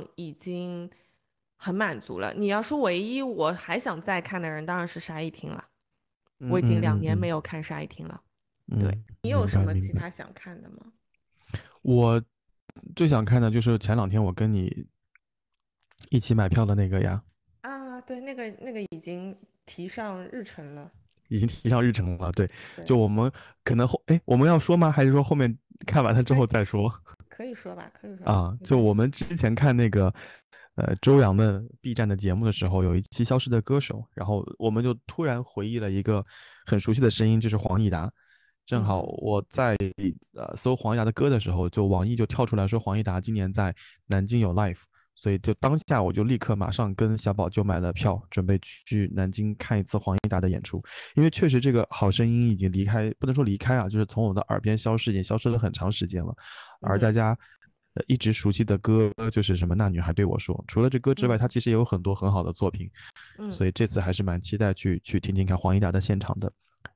上已经很满足了。你要说唯一我还想再看的人，当然是沙一汀了。我已经两年没有看沙一汀了。对你有什么其他想看的吗？我最想看的就是前两天我跟你一起买票的那个呀。啊，对，那个那个已经提上日程了。已经提上日程了。对，就我们可能后哎，我们要说吗？还是说后面看完了之后再说？可以说吧，可以说啊。就我们之前看那个呃周扬的 B 站的节目的时候，有一期《消失的歌手》，然后我们就突然回忆了一个很熟悉的声音，就是黄义达。正好我在呃搜黄义达的歌的时候，就网易就跳出来说黄义达今年在南京有 live。所以就当下我就立刻马上跟小宝就买了票，准备去南京看一次黄义达的演出。因为确实这个好声音已经离开，不能说离开啊，就是从我的耳边消失，已经消失了很长时间了。而大家一直熟悉的歌就是什么那女孩对我说。除了这歌之外，他其实也有很多很好的作品。所以这次还是蛮期待去去听听看黄义达的现场的。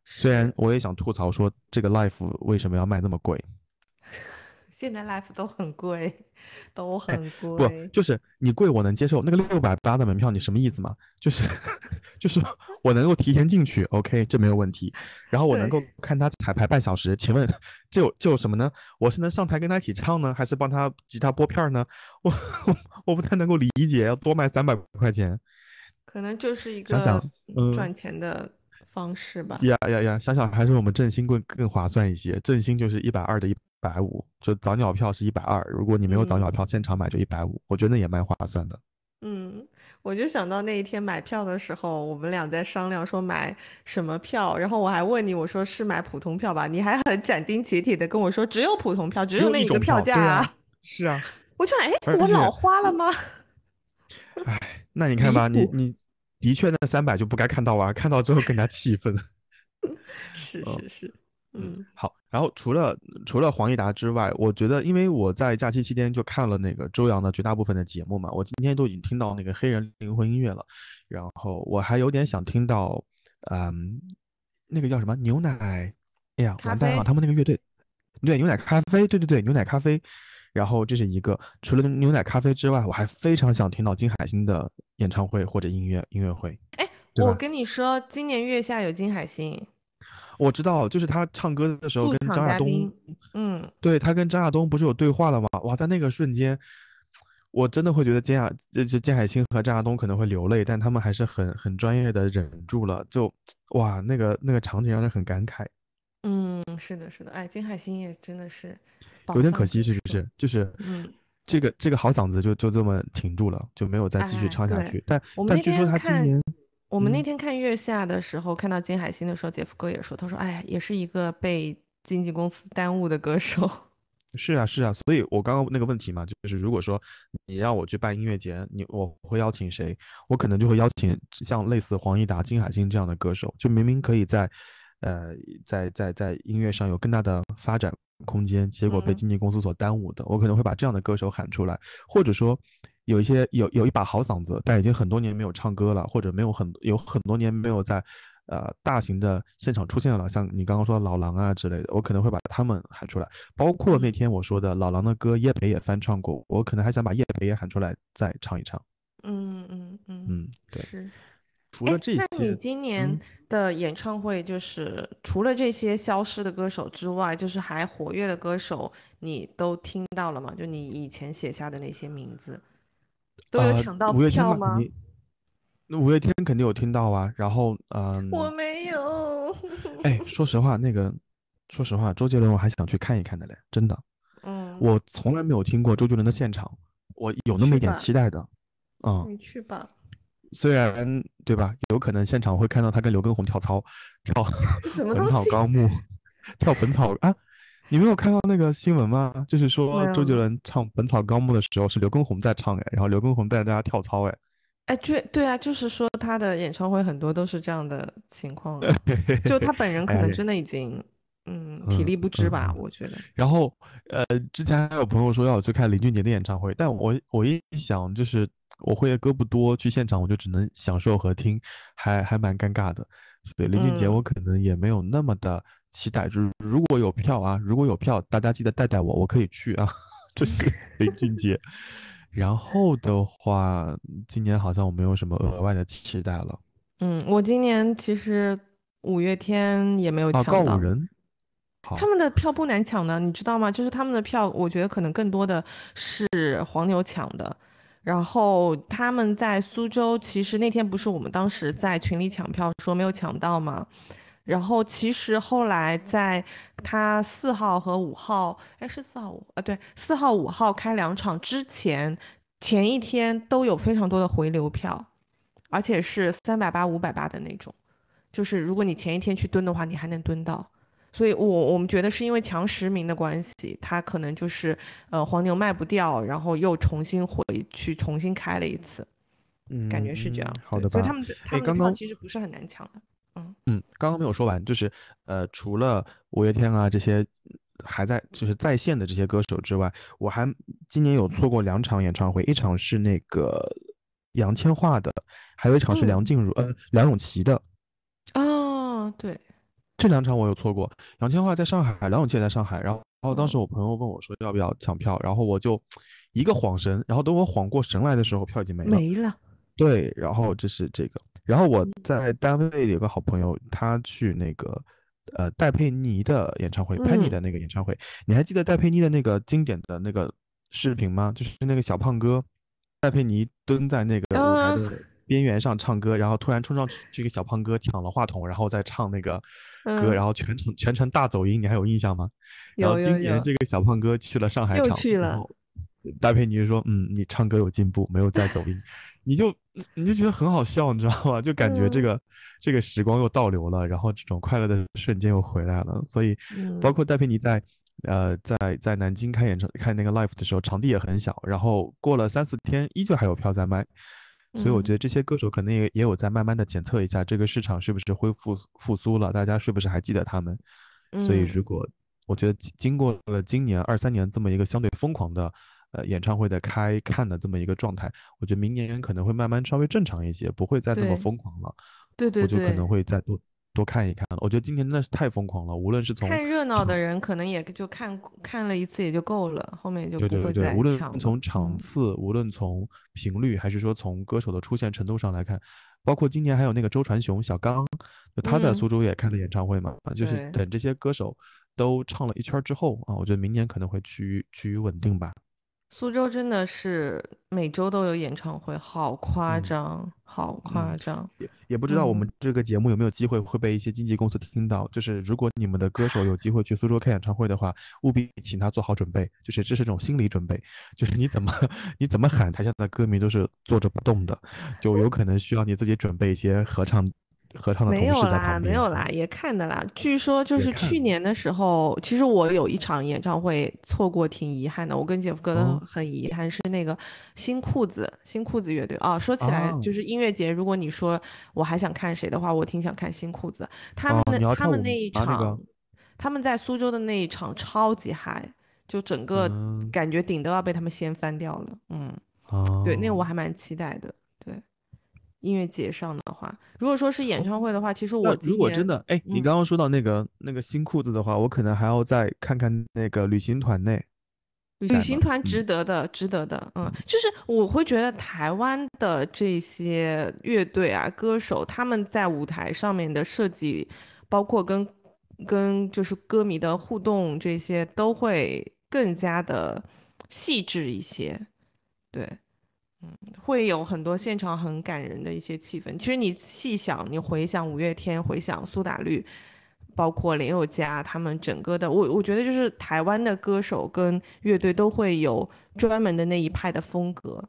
虽然我也想吐槽说这个 life 为什么要卖那么贵。现在 life 都很贵。都很贵，不就是你贵我能接受，那个六百八的门票你什么意思嘛？就是 就是我能够提前进去，OK，这没有问题。然后我能够看他彩排半小时，请问这有这有什么呢？我是能上台跟他一起唱呢，还是帮他吉他拨片呢？我 我不太能够理解，要多卖三百块钱，可能就是一个赚钱的方式吧。呀呀呀，想想还是我们振兴更更划算一些，振兴就是一百二的一。百五，就早鸟票是一百二。如果你没有早鸟票，现场买就一百五。我觉得那也蛮划算的。嗯，我就想到那一天买票的时候，我们俩在商量说买什么票，然后我还问你，我说是买普通票吧？你还很斩钉截铁的跟我说只有普通票，只有那一个票价啊。是啊，我就哎，我老花了吗？哎，那你看吧，你你的确那三百就不该看到啊，看到之后更加气愤。是是是。嗯，好。然后除了除了黄义达之外，我觉得，因为我在假期期间就看了那个周洋的绝大部分的节目嘛，我今天都已经听到那个黑人灵魂音乐了。然后我还有点想听到，嗯，那个叫什么牛奶？哎呀，完蛋了，他们那个乐队，对，牛奶咖啡，对对对，牛奶咖啡。然后这是一个，除了牛奶咖啡之外，我还非常想听到金海心的演唱会或者音乐音乐会。哎，我跟你说，今年月下有金海心。我知道，就是他唱歌的时候跟张亚东，嗯，对他跟张亚东不是有对话了吗？哇，在那个瞬间，我真的会觉得金亚，这这金海心和张亚东可能会流泪，但他们还是很很专业的忍住了。就哇，那个那个场景让人很感慨。嗯，是的，是的，哎，金海心也真的是有点可惜，是不是？就是，嗯，这个这个好嗓子就就这么停住了，就没有再继续唱下去。但但据说他今年。我们那天看月下的时候，看到金海心的时候，姐夫哥也说，他说：“哎呀，也是一个被经纪公司耽误的歌手。”是啊，是啊，所以我刚刚那个问题嘛，就是如果说你让我去办音乐节，你我会邀请谁？我可能就会邀请像类似黄义达、金海心这样的歌手，就明明可以在，呃，在在在音乐上有更大的发展空间，结果被经纪公司所耽误的，我可能会把这样的歌手喊出来，或者说。有一些有有一把好嗓子，但已经很多年没有唱歌了，或者没有很有很多年没有在，呃，大型的现场出现了，像你刚刚说的老狼啊之类的，我可能会把他们喊出来。包括那天我说的老狼的歌，叶培也翻唱过，我可能还想把叶培也喊出来再唱一唱。嗯嗯嗯嗯，对。是。除了这些，那你今年的演唱会就是除了这些消失的歌手之外，就是还活跃的歌手，你都听到了吗？就你以前写下的那些名字。都有抢到票吗？那五月天肯定有听到啊。然后，嗯，我没有。哎，说实话，那个，说实话，周杰伦我还想去看一看的嘞，真的。嗯。我从来没有听过周杰伦的现场，我有那么一点期待的。嗯。你去吧。虽然对吧？有可能现场会看到他跟刘畊宏跳操，跳什么 本草纲目，跳本草啊。你没有看到那个新闻吗？就是说周杰伦唱《本草纲目》的时候是刘畊宏在唱哎，然后刘畊宏带着大家跳操哎，哎对对啊，就是说他的演唱会很多都是这样的情况，就他本人 可能真的已经嗯体力不支吧，我觉得。然后呃，之前还有朋友说要我去看林俊杰的演唱会，但我我一想就是我会的歌不多，去现场我就只能享受和听，还还蛮尴尬的。所以林俊杰我可能也没有那么的。期待就是如果有票啊，如果有票，大家记得带带我，我可以去啊。这是 林俊杰。然后的话，今年好像我没有什么额外的期待了。嗯，我今年其实五月天也没有抢到。告五人，他们的票不难抢的，你知道吗？就是他们的票，我觉得可能更多的是黄牛抢的。然后他们在苏州，其实那天不是我们当时在群里抢票说没有抢到吗？然后其实后来在他四号和五号，哎，是四号五啊，对，四号五号开两场之前，前一天都有非常多的回流票，而且是三百八、五百八的那种，就是如果你前一天去蹲的话，你还能蹲到。所以，我我们觉得是因为强实名的关系，他可能就是呃黄牛卖不掉，然后又重新回去重新开了一次，嗯，感觉是这样。好的吧。所以他们他们票其实不是很难抢的。嗯嗯，刚刚没有说完，就是呃，除了五月天啊这些还在就是在线的这些歌手之外，我还今年有错过两场演唱会，一场是那个杨千嬅的，还有一场是梁静茹呃梁咏琪的。哦，对，这两场我有错过。杨千嬅在上海，梁咏琪也在上海，然后然后当时我朋友问我说要不要抢票，然后我就一个晃神，然后等我晃过神来的时候，票已经没了。没了。对，然后就是这个。然后我在单位里有个好朋友，他去那个呃戴佩妮的演唱会，Penny 的那个演唱会。你还记得戴佩妮的那个经典的那个视频吗？就是那个小胖哥，戴佩妮蹲在那个舞台的边缘上唱歌，然后突然冲上去，这个小胖哥抢了话筒，然后再唱那个歌，然后全程全程大走音，你还有印象吗？然后今年这个小胖哥去了上海场，去了。戴佩妮说：“嗯，你唱歌有进步，没有再走音。”你就你就觉得很好笑，你知道吗？就感觉这个这个时光又倒流了，然后这种快乐的瞬间又回来了。所以，包括戴佩妮在呃在在南京开演唱开那个 live 的时候，场地也很小，然后过了三四天，依旧还有票在卖。所以我觉得这些歌手可能也也有在慢慢的检测一下这个市场是不是恢复复苏了，大家是不是还记得他们？所以如果我觉得经过了今年二三年这么一个相对疯狂的。呃，演唱会的开看的这么一个状态，我觉得明年可能会慢慢稍微正常一些，不会再那么疯狂了。对对对，我就可能会再多多看一看了。我觉得今年真的是太疯狂了，无论是从看热闹的人，可能也就看看了一次也就够了，后面就对对对，无论从场次，无论从频率，还是说从歌手的出现程度上来看，包括今年还有那个周传雄、小刚，就他在苏州也开了演唱会嘛，就是等这些歌手都唱了一圈之后啊，我觉得明年可能会趋于趋于稳定吧。苏州真的是每周都有演唱会，好夸张，好夸张。也也不知道我们这个节目有没有机会会被一些经纪公司听到。就是如果你们的歌手有机会去苏州开演唱会的话，务必请他做好准备，就是这是种心理准备，就是你怎么你怎么喊，台下的歌迷都是坐着不动的，就有可能需要你自己准备一些合唱。合唱的没有啦，没有啦，也看的啦。据说就是去年的时候，其实我有一场演唱会错过，挺遗憾的。我跟姐夫哥都很遗憾，是那个新裤子新裤子乐队啊。说起来就是音乐节，如果你说我还想看谁的话，我挺想看新裤子。他们那他们那一场，他们在苏州的那一场超级嗨，就整个感觉顶都要被他们掀翻掉了。嗯，对，那个我还蛮期待的。对。音乐节上的话，如果说是演唱会的话，其实我如果真的哎，你刚刚说到那个那个新裤子的话，我可能还要再看看那个旅行团内。旅行团值得的，值得的，嗯，就是我会觉得台湾的这些乐队啊、歌手，他们在舞台上面的设计，包括跟跟就是歌迷的互动，这些都会更加的细致一些，对。会有很多现场很感人的一些气氛。其实你细想，你回想五月天，回想苏打绿，包括林宥嘉，他们整个的，我我觉得就是台湾的歌手跟乐队都会有专门的那一派的风格，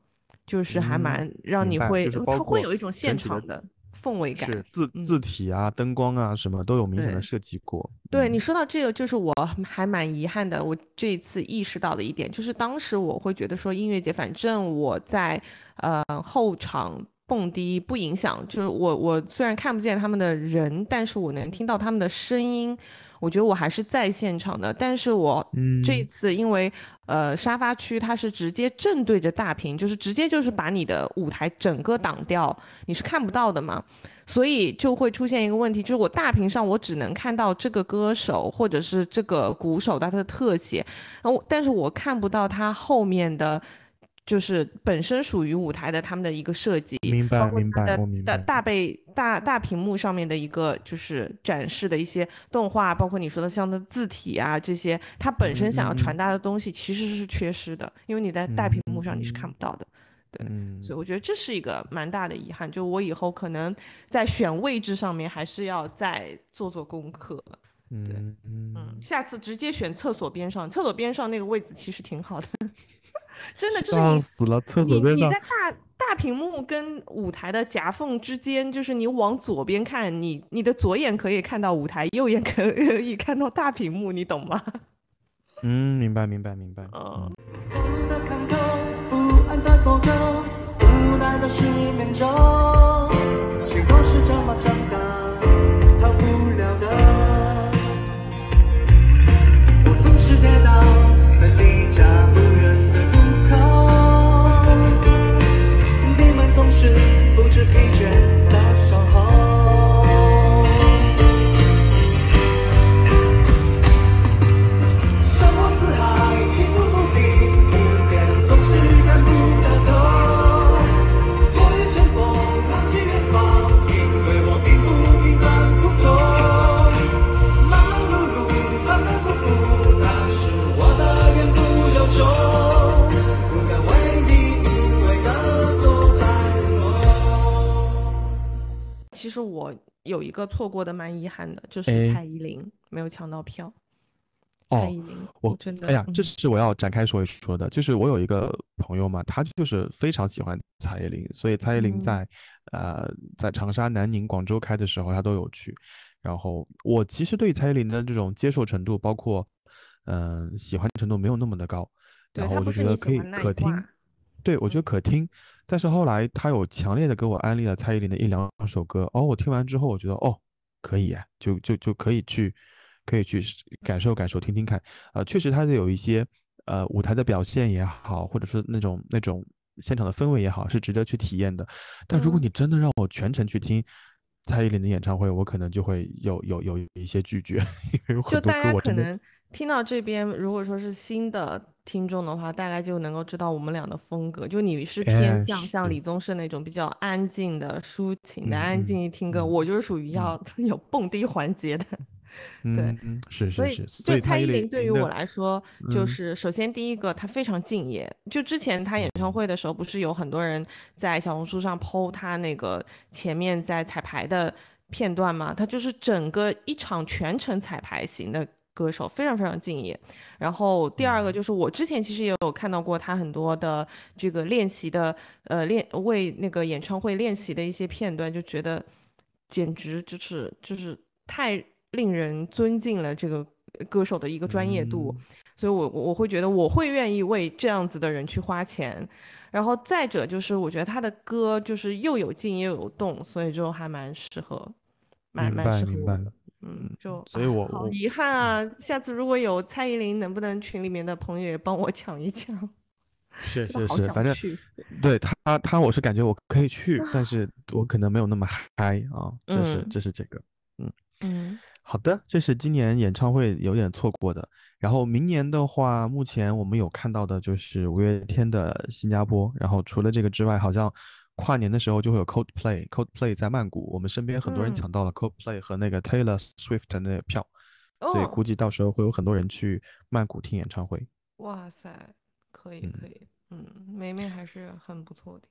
就是还蛮让你会，他会有一种现场的。氛围感是字字体啊、灯光啊什么都有明显的设计过。对你说到这个，就是我还蛮遗憾的。我这一次意识到的一点，就是当时我会觉得说音乐节，反正我在呃后场蹦迪不影响，就是我我虽然看不见他们的人，但是我能听到他们的声音。我觉得我还是在现场的，但是我这次因为呃沙发区它是直接正对着大屏，就是直接就是把你的舞台整个挡掉，你是看不到的嘛，所以就会出现一个问题，就是我大屏上我只能看到这个歌手或者是这个鼓手他的特写，然后但是我看不到他后面的。就是本身属于舞台的他们的一个设计，明白明白，大大背大大屏幕上面的一个就是展示的一些动画，包括你说的像的字体啊这些，它本身想要传达的东西其实是缺失的，因为你在大屏幕上你是看不到的。对，所以我觉得这是一个蛮大的遗憾，就我以后可能在选位置上面还是要再做做功课。嗯嗯，下次直接选厕所边上，厕所边上那个位置其实挺好的，真的就是你死了，厕所边上，你在大大屏幕跟舞台的夹缝之间，就是你往左边看，你你的左眼可以看到舞台，右眼 可以看到大屏幕，你懂吗？嗯，明白明白明白。嗯。其实我有一个错过的蛮遗憾的，就是蔡依林没有抢到票。蔡依林，我真的，哎呀，这是我要展开说一说的。就是我有一个朋友嘛，他就是非常喜欢蔡依林，所以蔡依林在呃在长沙、南宁、广州开的时候，他都有去。然后我其实对蔡依林的这种接受程度，包括嗯喜欢程度没有那么的高，然后我就觉得可以可听。对，我觉得可听，但是后来他有强烈的给我安利了蔡依林的一两首歌，哦，我听完之后，我觉得哦，可以，就就就可以去，可以去感受感受，听听看，呃，确实他的有一些呃舞台的表现也好，或者说那种那种现场的氛围也好，是值得去体验的。但如果你真的让我全程去听蔡依林的演唱会，我可能就会有有有一些拒绝，因为有很多歌我真的。听到这边，如果说是新的听众的话，大概就能够知道我们俩的风格。就你是偏向像李宗盛那种比较安静的、抒情的、安静听歌，我就是属于要 有蹦迪环节的。对，是是是。所以蔡依林对于我来说，就是首先第一个，她非常敬业。就之前她演唱会的时候，不是有很多人在小红书上剖她那个前面在彩排的片段吗？她就是整个一场全程彩排型的。歌手非常非常敬业，然后第二个就是我之前其实也有看到过他很多的这个练习的，呃练为那个演唱会练习的一些片段，就觉得简直就是就是太令人尊敬了这个歌手的一个专业度，所以我我会觉得我会愿意为这样子的人去花钱，然后再者就是我觉得他的歌就是又有静又有动，所以就还蛮适合，蛮蛮适合我的。嗯，就所以，我好遗憾啊！下次如果有蔡依林，能不能群里面的朋友也帮我抢一抢？是是是，反正对他他，我是感觉我可以去，但是我可能没有那么嗨啊。这是这是这个，嗯嗯，好的，这是今年演唱会有点错过的。然后明年的话，目前我们有看到的就是五月天的新加坡。然后除了这个之外，好像。跨年的时候就会有 Coldplay，Coldplay 在曼谷，我们身边很多人抢到了 Coldplay 和那个 Taylor Swift 的那个票，所以估计到时候会有很多人去曼谷听演唱会。哇塞，可以可以，嗯，梅梅还是很不错的。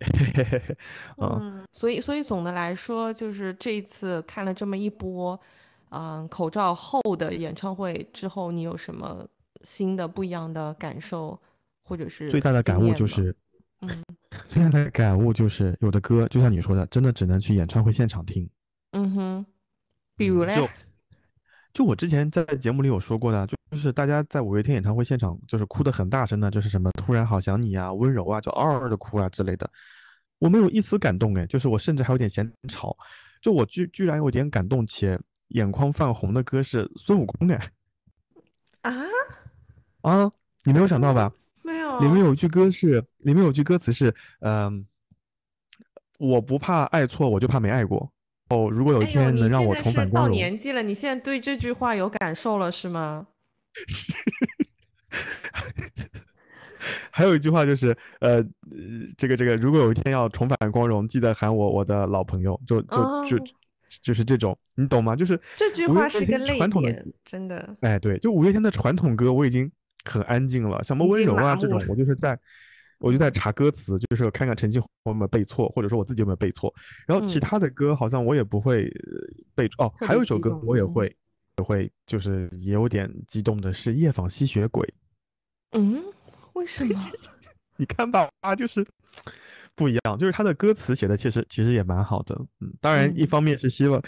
嗯，所以所以总的来说，就是这一次看了这么一波，嗯，口罩后的演唱会之后，你有什么新的不一样的感受，或者是最大的感悟就是。嗯，最大的感悟就是，有的歌就像你说的，真的只能去演唱会现场听。嗯哼，比如嘞，就就我之前在节目里有说过的，就是大家在五月天演唱会现场就是哭的很大声的，就是什么突然好想你啊，温柔啊，就嗷嗷的哭啊之类的。我没有一丝感动哎，就是我甚至还有点嫌吵，就我居居然有点感动且眼眶泛红的歌是孙悟空哎。啊啊，你没有想到吧？没有里面有句歌是，里面有句歌词是，嗯，我不怕爱错，我就怕没爱过。哦，如果有一天能让我重返光荣。到年纪了，你现在对这句话有感受了是吗？是 还有一句话就是，呃，这个这个，如果有一天要重返光荣，记得喊我我的老朋友，就就就就是这种，你懂吗？就是这句话是个传统的，真的。哎，对，就五月天的传统歌，我已经。很安静了，什么温柔啊这种，我就是在，我就在查歌词，就是看看陈星红有没有背错，或者说我自己有没有背错。然后其他的歌好像我也不会背哦，还有一首歌我也会，也会就是也有点激动的是《夜访吸血鬼》。嗯，为什么？你看吧，就是不一样，就是他的歌词写的其实其实也蛮好的。嗯，当然一方面是希望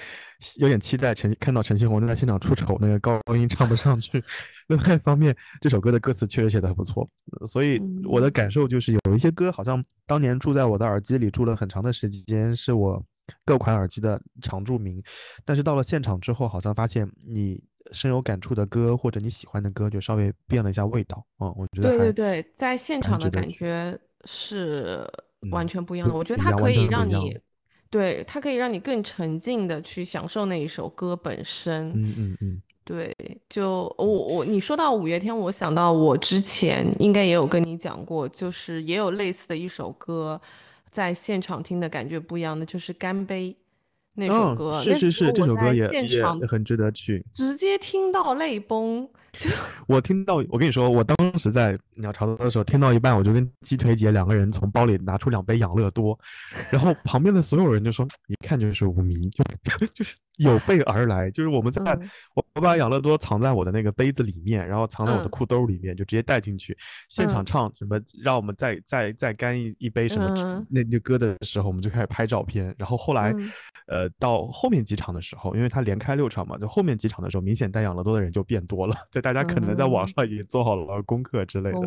有点期待陈看到陈星红在现场出丑，那个高音唱不上去。另外一方面，这首歌的歌词确实写的很不错，所以我的感受就是有一些歌好像当年住在我的耳机里住了很长的时间，是我各款耳机的常驻名，但是到了现场之后，好像发现你深有感触的歌或者你喜欢的歌就稍微变了一下味道。嗯，我觉得对对对，在现场的感觉是完全不一样的。我觉得它可以让你，对它可以让你更沉浸的去享受那一首歌本身。嗯嗯嗯。对，就我我你说到五月天，我想到我之前应该也有跟你讲过，就是也有类似的一首歌，在现场听的感觉不一样的，就是《干杯》那首歌。是是是，这首歌也也很值得去。直接听到泪崩。我听到，我跟你说，我当时在鸟巢的时候，听到一半，我就跟鸡腿姐两个人从包里拿出两杯养乐多，然后旁边的所有人就说，一看就是无名，就 就是有备而来，就是我们在我我把养乐多藏在我的那个杯子里面，然后藏在我的裤兜里面，就直接带进去，现场唱什么，让我们再再再干一一杯什么那那歌的时候，我们就开始拍照片，然后后来，呃，到后面几场的时候，因为他连开六场嘛，就后面几场的时候，明显带养乐多的人就变多了。大家可能在网上已经做好了功课之类的，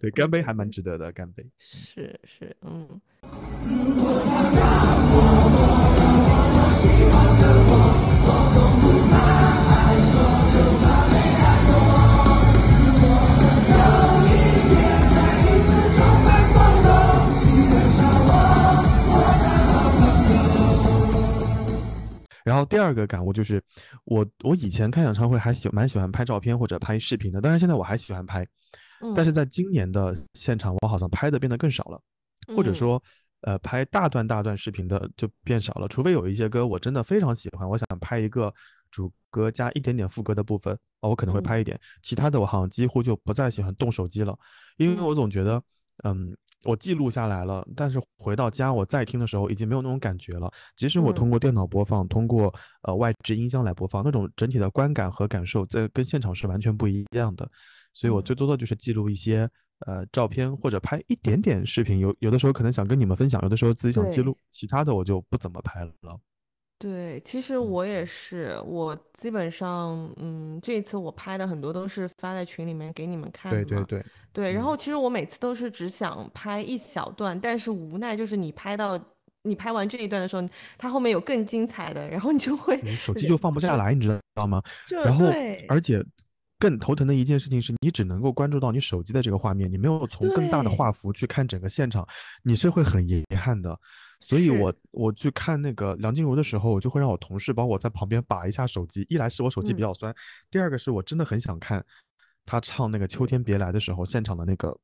对，干杯还蛮值得的，干杯。是是，嗯。然后第二个感悟就是，我我以前看演唱会还喜蛮喜欢拍照片或者拍视频的，当然现在我还喜欢拍，但是在今年的现场，我好像拍的变得更少了，或者说，呃，拍大段大段视频的就变少了，除非有一些歌我真的非常喜欢，我想拍一个主歌加一点点副歌的部分，哦，我可能会拍一点，其他的我好像几乎就不再喜欢动手机了，因为我总觉得，嗯。我记录下来了，但是回到家我再听的时候，已经没有那种感觉了。即使我通过电脑播放，通过呃外置音箱来播放，那种整体的观感和感受，在跟现场是完全不一样的。所以我最多的就是记录一些呃照片，或者拍一点点视频。有有的时候可能想跟你们分享，有的时候自己想记录，其他的我就不怎么拍了。对，其实我也是，我基本上，嗯，这一次我拍的很多都是发在群里面给你们看的。对对对。对，然后其实我每次都是只想拍一小段，但是无奈就是你拍到你拍完这一段的时候，它后面有更精彩的，然后你就会手机就放不下来，你知道吗？然后而且更头疼的一件事情是你只能够关注到你手机的这个画面，你没有从更大的画幅去看整个现场，你是会很遗憾的。所以，我我去看那个梁静茹的时候，我就会让我同事帮我在旁边把一下手机。一来是我手机比较酸，第二个是我真的很想看他唱那个《秋天别来》的时候现场的那个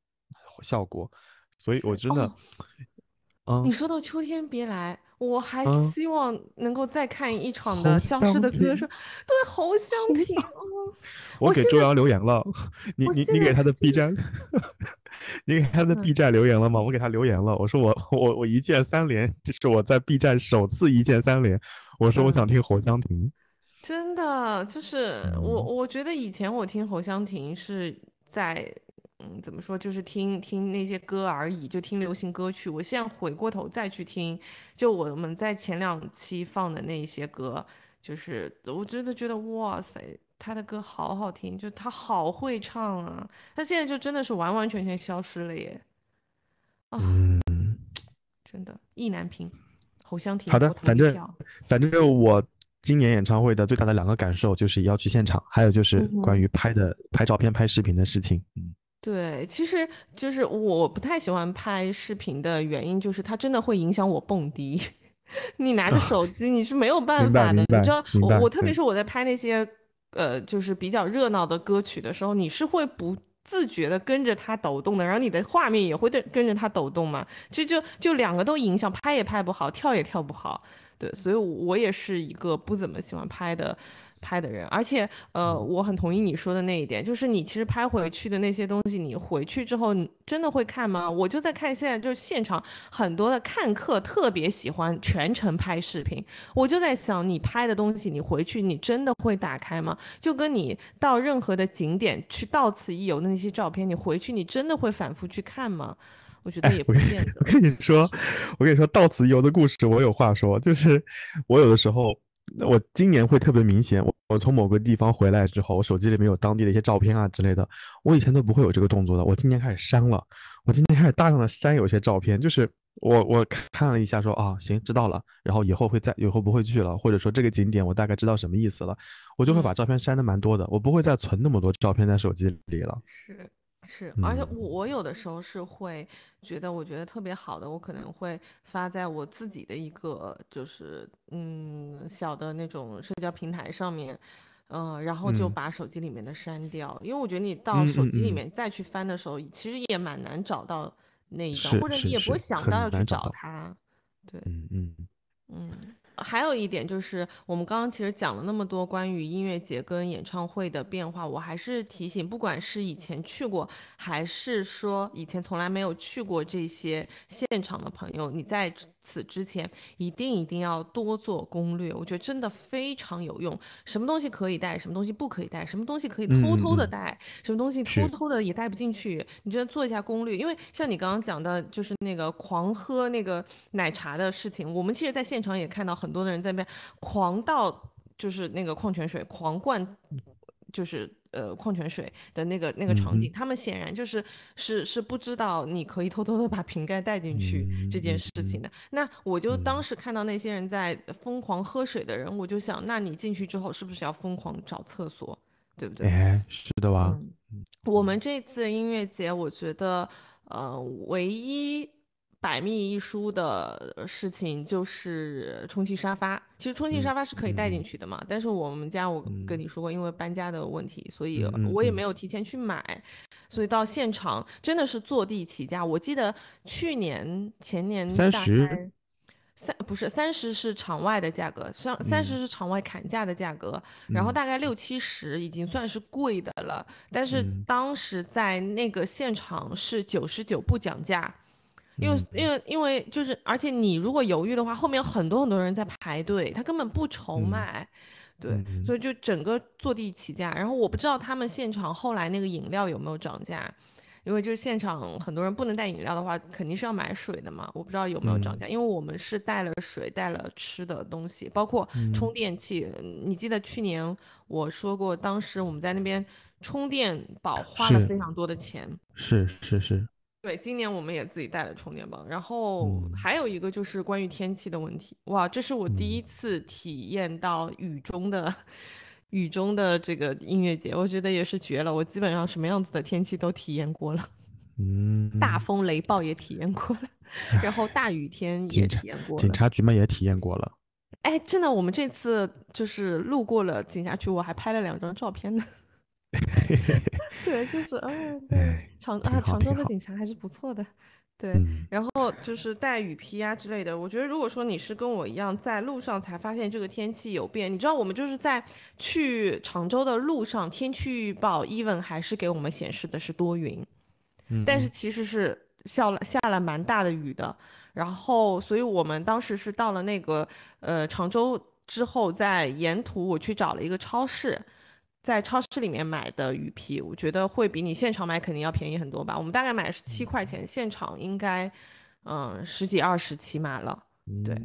效果。所以，我真的，嗯，你说到《秋天别来》。我还希望能够再看一场的《消失的歌声》，对，侯湘婷。我给周洋留言了，你你你给他的 B 站，你给他的 B 站留言了吗？我给他留言了，我说我我我一键三连，就是我在 B 站首次一键三连，我说我想听侯湘婷。真的，就是我我觉得以前我听侯湘婷是在。嗯，怎么说？就是听听那些歌而已，就听流行歌曲。我现在回过头再去听，就我们在前两期放的那些歌，就是我真的觉得哇塞，他的歌好好听，就他好会唱啊！他现在就真的是完完全全消失了耶！啊，真的意难平。侯湘婷，好的，反正反正我今年演唱会的最大的两个感受就是要去现场，还有就是关于拍的拍照片、拍视频的事情。嗯。对，其实就是我不太喜欢拍视频的原因，就是它真的会影响我蹦迪。你拿着手机，你是没有办法的。你知道，我我特别是我在拍那些呃，就是比较热闹的歌曲的时候，你是会不自觉的跟着它抖动的，然后你的画面也会跟跟着它抖动嘛。其实就就两个都影响，拍也拍不好，跳也跳不好。对，所以我也是一个不怎么喜欢拍的。拍的人，而且呃，我很同意你说的那一点，就是你其实拍回去的那些东西，你回去之后你真的会看吗？我就在看现在就是现场很多的看客特别喜欢全程拍视频，我就在想你拍的东西，你回去你真的会打开吗？就跟你到任何的景点去到此一游的那些照片，你回去你真的会反复去看吗？我觉得也不见得。我跟你说，我跟你说到此一游的故事，我有话说，就是我有的时候。我今年会特别明显，我我从某个地方回来之后，我手机里面有当地的一些照片啊之类的，我以前都不会有这个动作的，我今年开始删了，我今年开始大量的删有些照片，就是我我看了一下说啊行知道了，然后以后会再以后不会去了，或者说这个景点我大概知道什么意思了，我就会把照片删的蛮多的，我不会再存那么多照片在手机里了。是。是，而且我我有的时候是会觉得，我觉得特别好的，我可能会发在我自己的一个就是嗯小的那种社交平台上面，嗯，然后就把手机里面的删掉，因为我觉得你到手机里面再去翻的时候，其实也蛮难找到那一张，或者你也不会想到要去找它，对，嗯嗯。嗯。还有一点就是，我们刚刚其实讲了那么多关于音乐节跟演唱会的变化，我还是提醒，不管是以前去过，还是说以前从来没有去过这些现场的朋友，你在。此之前一定一定要多做攻略，我觉得真的非常有用。什么东西可以带，什么东西不可以带，什么东西可以偷偷的带，什么东西偷偷的也带不进去。你觉得做一下攻略，因为像你刚刚讲的，就是那个狂喝那个奶茶的事情，我们其实在现场也看到很多的人在那边狂倒，就是那个矿泉水狂灌，就是。呃，矿泉水的那个那个场景，他们显然就是是是不知道你可以偷偷的把瓶盖带进去这件事情的。那我就当时看到那些人在疯狂喝水的人，我就想，那你进去之后是不是要疯狂找厕所，对不对？哎，是的吧？我们这次音乐节，我觉得呃，唯一。百密一疏的事情就是充气沙发，其实充气沙发是可以带进去的嘛，但是我们家我跟你说过，因为搬家的问题，所以我也没有提前去买，所以到现场真的是坐地起价。我记得去年前年三十，三不是三十是场外的价格，上三十是场外砍价的价格，然后大概六七十已经算是贵的了，但是当时在那个现场是九十九不讲价。因为因为因为就是，而且你如果犹豫的话，后面有很多很多人在排队，他根本不愁卖，对，所以就整个坐地起价。然后我不知道他们现场后来那个饮料有没有涨价，因为就是现场很多人不能带饮料的话，肯定是要买水的嘛。我不知道有没有涨价，因为我们是带了水，带了吃的东西，包括充电器。你记得去年我说过，当时我们在那边充电宝花了非常多的钱，是是是。对，今年我们也自己带了充电宝，然后还有一个就是关于天气的问题。哇，这是我第一次体验到雨中的雨中的这个音乐节，我觉得也是绝了。我基本上什么样子的天气都体验过了，嗯，大风雷暴也体验过了，然后大雨天 也体验过了，警察局嘛也体验过了。哎，真的，我们这次就是路过了警察局，我还拍了两张照片呢。对，就是嗯，对，常啊，常州的警察还是不错的，对。然后就是带雨披啊之类的。我觉得如果说你是跟我一样在路上才发现这个天气有变，你知道我们就是在去常州的路上，天气预报 even 还是给我们显示的是多云，但是其实是下了下了蛮大的雨的。然后，所以我们当时是到了那个呃常州之后，在沿途我去找了一个超市。在超市里面买的鱼皮，我觉得会比你现场买肯定要便宜很多吧。我们大概买是七块钱，现场应该，嗯，十几二十起码了。对，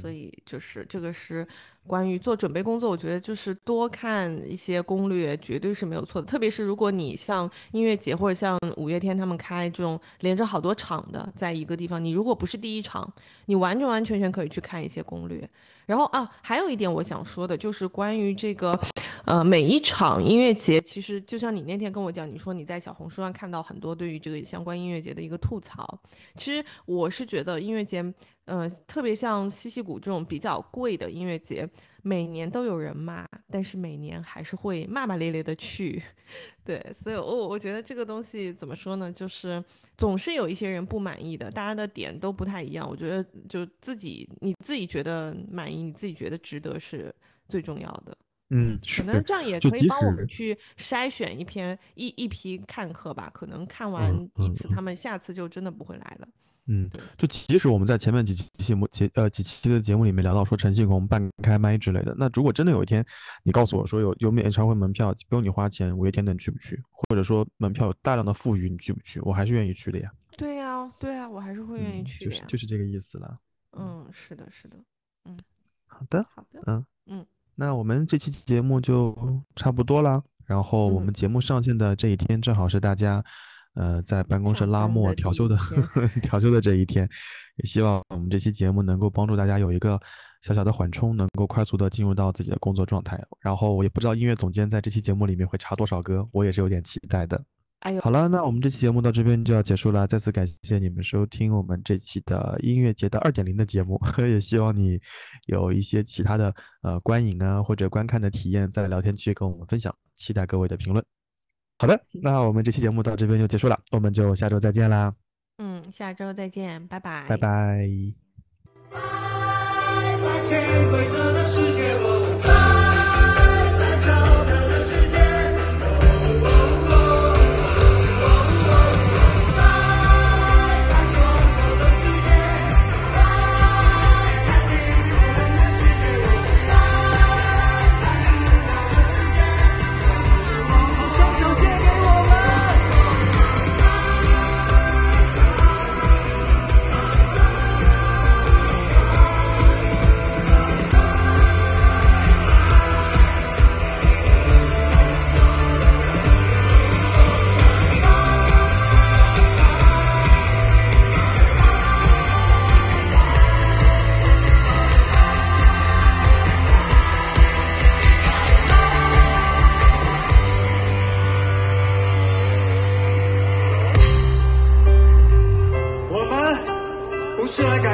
所以就是这个是关于做准备工作，我觉得就是多看一些攻略，绝对是没有错的。特别是如果你像音乐节或者像五月天他们开这种连着好多场的，在一个地方，你如果不是第一场，你完全完全全可以去看一些攻略。然后啊，还有一点我想说的就是关于这个。呃，每一场音乐节，其实就像你那天跟我讲，你说你在小红书上看到很多对于这个相关音乐节的一个吐槽。其实我是觉得音乐节，呃，特别像西溪谷这种比较贵的音乐节，每年都有人骂，但是每年还是会骂骂咧咧的去。对，所以我我觉得这个东西怎么说呢？就是总是有一些人不满意的，大家的点都不太一样。我觉得就自己你自己觉得满意，你自己觉得值得是最重要的。嗯，可能这样也可以帮我们去筛选一篇一一批看客吧。可能看完一次，他们下次就真的不会来了。嗯，就即使我们在前面几期节目节呃几期的节目里面聊到说陈信宏半开麦之类的，那如果真的有一天你告诉我说有有演唱会门票不用你花钱，五月天的你去不去？或者说门票有大量的富余，你去不去？我还是愿意去的呀。对呀，对呀，我还是会愿意去的呀。就是就是这个意思了。嗯，是的，是的。嗯，好的，好的。嗯嗯，那我们这期节目就差不多了。然后我们节目上线的这一天正好是大家。呃，在办公室拉磨调休的 调休的这一天，也希望我们这期节目能够帮助大家有一个小小的缓冲，能够快速的进入到自己的工作状态。然后我也不知道音乐总监在这期节目里面会插多少歌，我也是有点期待的。哎呦，好了，那我们这期节目到这边就要结束了，再次感谢你们收听我们这期的音乐节的二点零的节目，也希望你有一些其他的呃观影啊或者观看的体验，在聊天区跟我们分享，期待各位的评论。好的，那我们这期节目到这边就结束了，我们就下周再见啦。嗯，下周再见，拜拜。拜拜。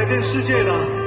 改变世界的。